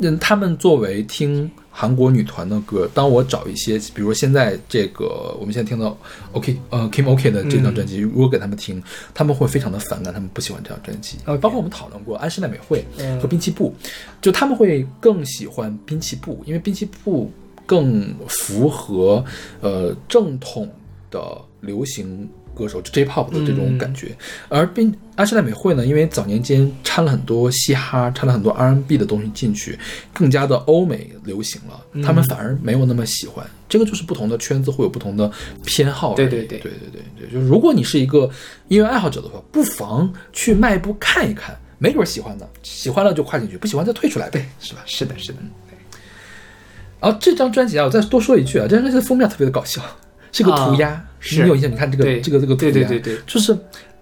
S2: 嗯，他们作为听韩国女团的歌，当我找一些，比如说现在这个我们现在听到 OK 呃 Kim OK 的这张专辑，如果给他们听，他们会非常的反感，他们不喜欢这张专辑。
S1: OK
S2: 包括我们讨论过安室奈美惠
S1: 嗯。
S2: 和滨崎步，就他们会更喜欢滨崎步，因为滨崎步更符合呃正统的流行歌手就 J-pop 的这种感觉，而并安室奈美惠呢，因为早年间掺了很多嘻哈，掺了很多 R&B 的东西进去，更加的欧美流行了，他们反而没有那么喜欢。这个就是不同的圈子会有不同的偏好。
S1: 对对对
S2: 对。对对对，就是如果你是一个音乐爱好者的话，不妨去迈步看一看，没准喜欢的，喜欢了就跨进去，不喜欢再退出来呗，是吧？
S1: 是的，是的，
S2: 然后这张专辑啊，我再多说一句啊，这张专辑的封面特别的搞笑，是个涂鸦，
S1: 啊
S2: 你有印象？你看这个
S1: 对
S2: 这个这个涂鸦，
S1: 对对对对
S2: 就是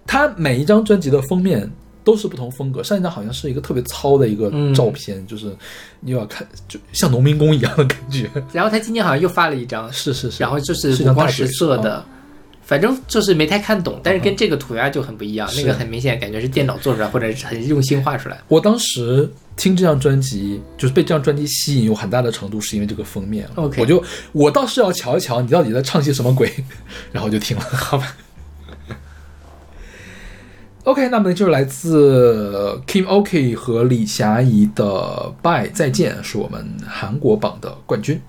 S2: 他每一张专辑的封面都是不同风格。上一张好像是一个特别糙的一个
S1: 嗯
S2: 照片，就是你要看就像农民工一样的感觉。[laughs]
S1: 然后他今年好像又发了一张，
S2: 是是是，
S1: 然后就是五光十色的，反正就是没太看懂，但是跟这个涂鸦就很不一样，
S2: 是
S1: 那个很明显感觉是电脑做出来，或者是很用心画出来。
S2: 我当时听这张专辑，就是被这张专辑吸引，有很大的程度是因为这个封面。
S1: OK
S2: 我就我倒是要瞧一瞧你到底在唱些什么鬼，然后就听了。[laughs]
S1: 好吧
S2: ，OK，那么就是来自 Kim OK 和李霞怡的《Bye 再见》，是我们韩国榜的冠军。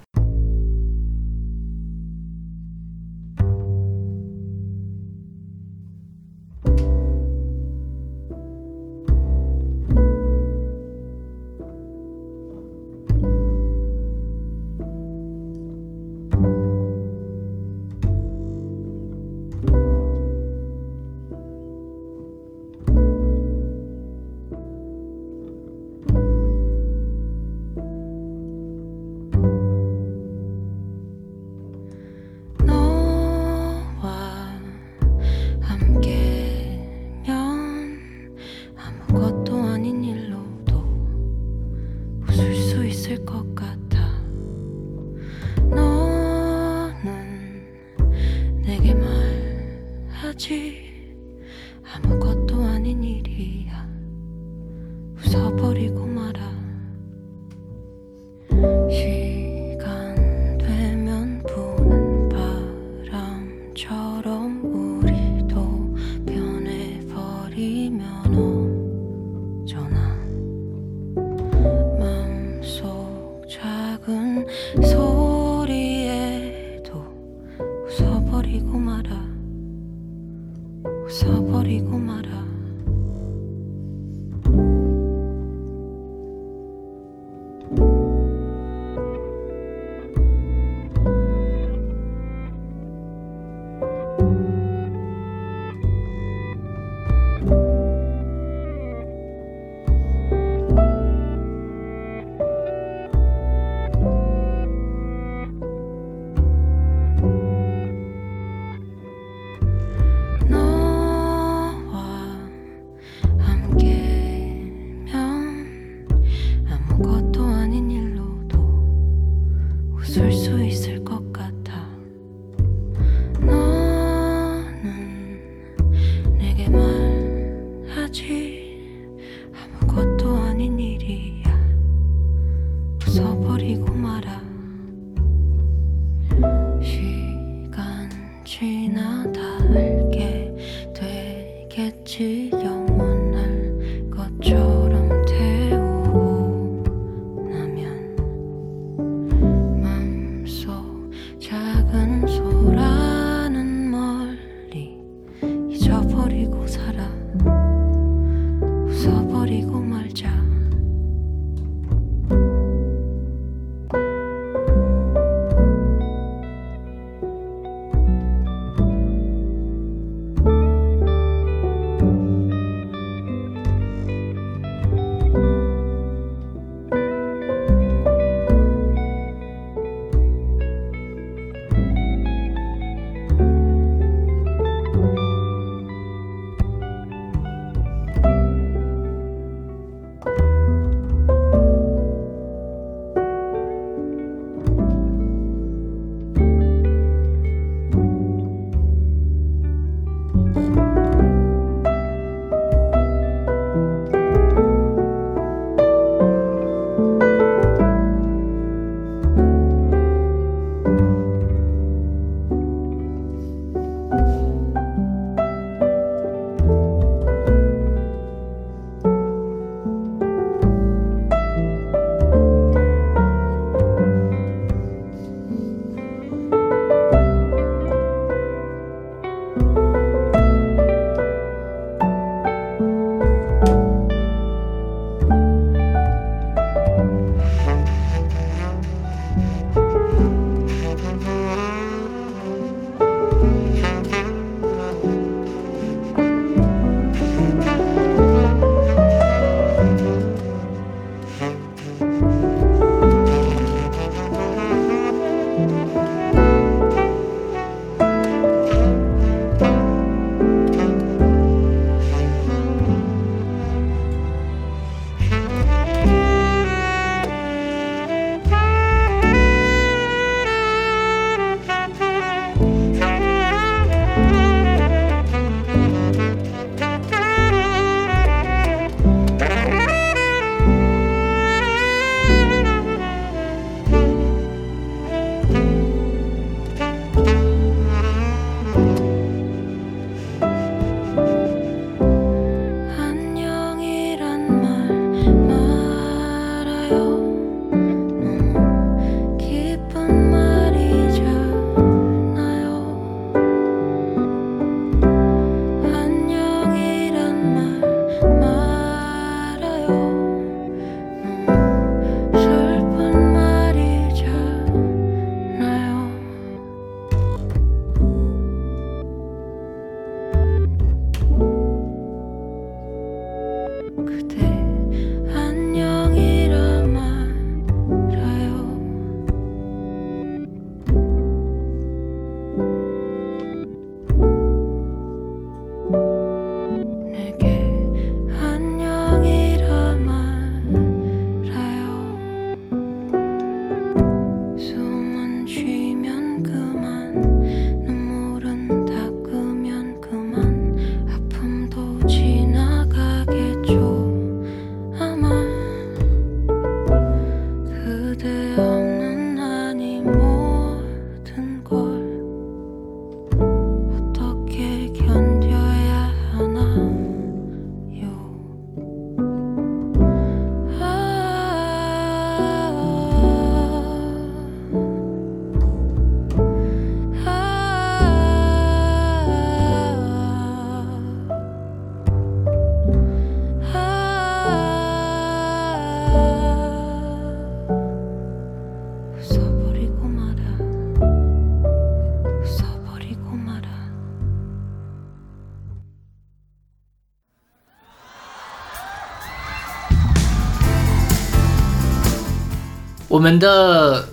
S1: 我们的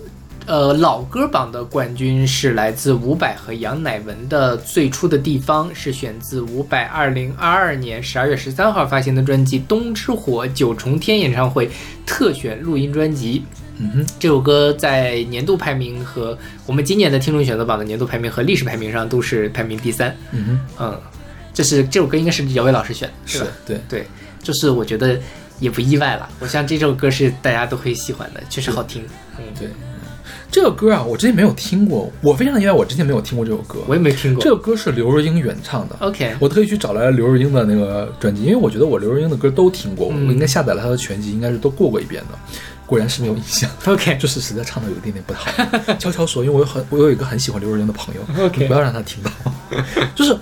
S1: 呃老歌榜的冠军是来自伍佰和杨乃文的《最初的地方》，是选自伍佰二零二二年十二月十三号发行的专辑《冬之火九重天》演唱会特选录音专辑。
S2: 嗯哼，
S1: 这首歌在年度排名和我们今年的听众选择榜的年度排名和历史排名上都是排名第三。
S2: 嗯哼，
S1: 嗯，这是这首歌应该是姚伟老师选的，
S2: 是
S1: 吧？
S2: 对。
S1: 对，就是我觉得也不意外了。我想这首歌是大家都会喜欢的，确实好听。嗯，
S2: 对这个歌啊，我之前没有听过，我非常意外，我之前没有听过这首歌。
S1: 我也没听过。
S2: 这个歌是刘若英原唱的。
S1: OK，
S2: 我特意去找来了刘若英的那个专辑，因为我觉得我刘若英的歌都听过，
S1: 嗯
S2: 我应该下载了她的全集，应该是都过过一遍的。果然是没有印象 [laughs]
S1: OK
S2: 就是实在唱的有一点点不好。[laughs] 悄悄说，因为我有很我有一个很喜欢刘若英的朋友不要让他听到，[laughs] 就是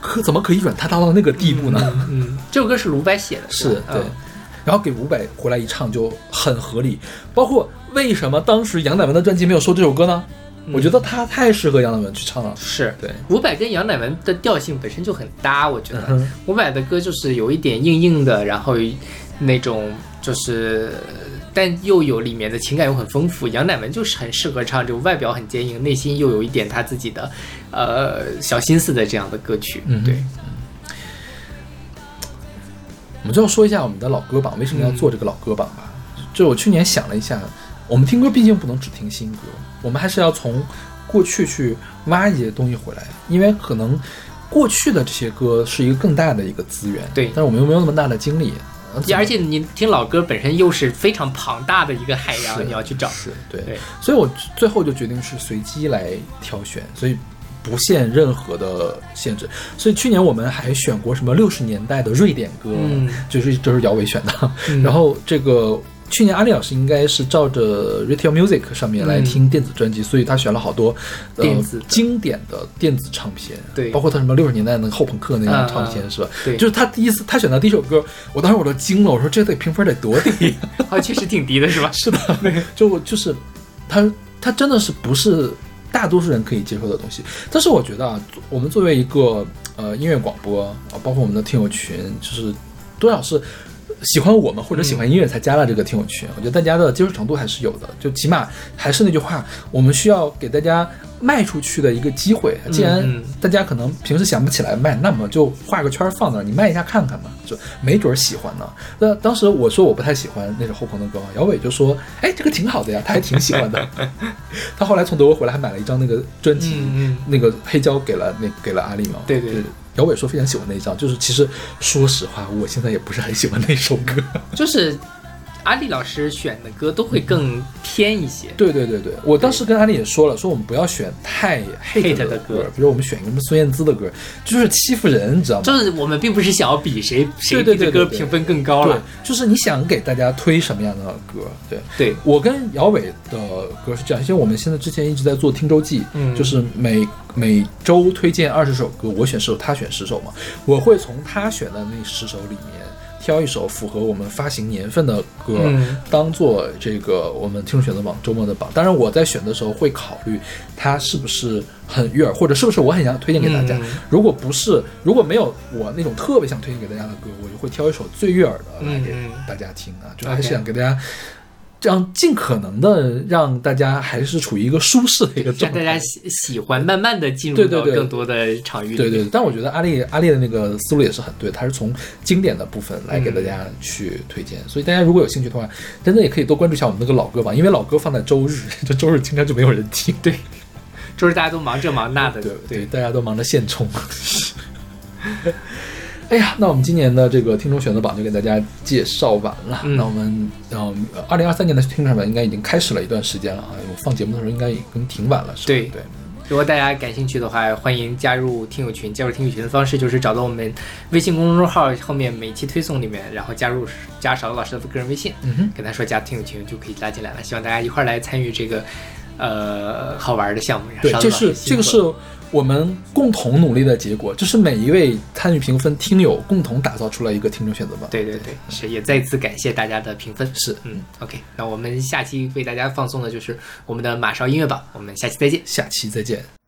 S2: 可怎么可以软塌塌到那个地步呢？
S1: 嗯，这首歌是伍佰写的，
S2: 是
S1: 吧
S2: 对，然后给伍佰回来一唱就很合理。包括为什么当时杨乃文的专辑没有收这首歌呢？我觉得他太适合杨乃文去唱了。
S1: 是
S2: 对，
S1: 伍佰跟杨乃文的调性本身就很搭，我觉得伍佰的歌就是有一点硬硬的，然后那种就是，但又有里面的情感又很丰富。杨乃文就是很适合唱这种外表很坚硬，内心又有一点他自己的呃小心思的这样的歌曲。
S2: 嗯
S1: 对，
S2: 我们最后说一下我们的老歌榜为什么要做这个老歌榜吧。就我去年想了一下，我们听歌毕竟不能只听新歌，我们还是要从过去去挖一些东西回来，因为可能过去的这些歌是一个更大的一个资源，
S1: 对
S2: 但是我们又没有那么大的精力，呃
S1: 而且你听老歌本身又是非常庞大的一个海洋，你要去找。
S2: 是对，
S1: 对
S2: 所以我最后就决定是随机来挑选，所以不限任何的限制。所以去年我们还选过什么六十年代的瑞典歌，
S1: 嗯
S2: 就是就是姚伟选的。
S1: 嗯
S2: 然后这个去年阿丽老师应该是照着 Retail Music 上面来听电子专辑，所以他选了好多呃
S1: 电子
S2: 经典的电子唱片，
S1: 对
S2: 包括他什么六十年代那个后朋克那张
S1: 嗯
S2: 唱片、
S1: 嗯
S2: 是吧？
S1: 对
S2: 就是他第一次他选的第一首歌，我当时我都惊了，我说这得评分得多低。[laughs]
S1: 啊，确实挺低的，是吧？[laughs]
S2: 是的，就我就是他，他真的是不是大多数人可以接受的东西。但是我觉得啊，我们作为一个呃音乐广播啊，包括我们的听友群，就是多少是。喜欢我们或者喜欢音乐才加了这个听友群，我觉得大家的接受程度还是有的。就起码还是那句话，我们需要给大家卖出去的一个机会。既然
S1: 嗯
S2: 大家可能平时想不起来卖，那么就画个圈儿放那儿，你卖一下看看嘛，就没准儿喜欢呢。那当时我说我不太喜欢那首后朋的歌嘛，姚伟就说：“哎，这个挺好的呀，他还挺喜欢的。[laughs] ”他后来从德国回来还买了一张那个专辑，
S1: 嗯嗯
S2: 那个黑胶给了那给了阿丽嘛。
S1: 对对对
S2: 姚伟说非常喜欢那一张，就是其实说实话，我现在也不是很喜欢那首歌。[laughs]
S1: 就是阿丽老师选的歌都会更偏一些。
S2: 对对对对，我当时跟阿丽也说了，说我们不要选太 hate 的
S1: 的歌
S2: 比如我们选一个什么孙燕姿的歌，就是欺负人，你知道吗？
S1: 就是我们并不是想要比谁谁
S2: 对对对。
S1: 歌评分更高
S2: 对
S1: 了，，
S2: 就是你想给大家推什么样的歌？对，
S1: 对，
S2: 我跟姚伟的歌是这样，因为我们现在之前一直在做听周记，
S1: 嗯。
S2: 就是每每周推荐二十首歌，我选十首，他选十首嘛，我会从他选的那十首里面挑一首符合我们发行年份的歌，
S1: 嗯
S2: 当做这个我们听众选择榜周末的榜。当然，我在选的时候会考虑它是不是很悦耳，或者是不是我很想推荐给大家。
S1: 嗯
S2: 如果不是，如果没有我那种特别想推荐给大家的歌，我就会挑一首最悦耳的来给大家听啊，就还是想给大家。这样尽可能的让大家还是处于一个舒适的一个状态。
S1: 让大家喜喜欢，慢慢的进入到更多的场域。
S2: 对对，对但我觉得阿丽阿丽的那个思路也是很对，他是从经典的部分来给大家去推荐，所以大家如果有兴趣的话，真的也可以多关注一下我们那个老歌榜，因为老歌放在周日，这 [laughs] 周日经常就没有人听。对
S1: 周日大家都忙这忙那的，
S2: 对对，大家都忙着现充。哎呀，那我们今年的这个听众选择榜就给大家介绍完了。
S1: 嗯
S2: 那我们呃，二零二三年的听众选择榜应该已经开始了一段时间了啊，我放节目的时候应该已经挺晚了，是吧？
S1: 对
S2: 对。
S1: 如果大家感兴趣的话，欢迎加入听友群。加入听友群的方式就是找到我们微信公众号后面每期推送里面，然后加入加勺子老师的个人微信，
S2: 嗯哼，
S1: 跟他说加听友群就可以拉进来了。希望大家一块儿来参与这个呃好玩的项目。
S2: 对，
S1: 勺子
S2: 这是
S1: 老师辛苦
S2: 这个是我们共同努力的结果，就是每一位参与评分听友共同打造出来一个听众选择榜。
S1: 对对对，是也再次感谢大家的评分。
S2: 是
S1: 嗯，OK，那我们下期为大家放送的就是我们的马少音乐榜，我们下期再见。
S2: 下期再见。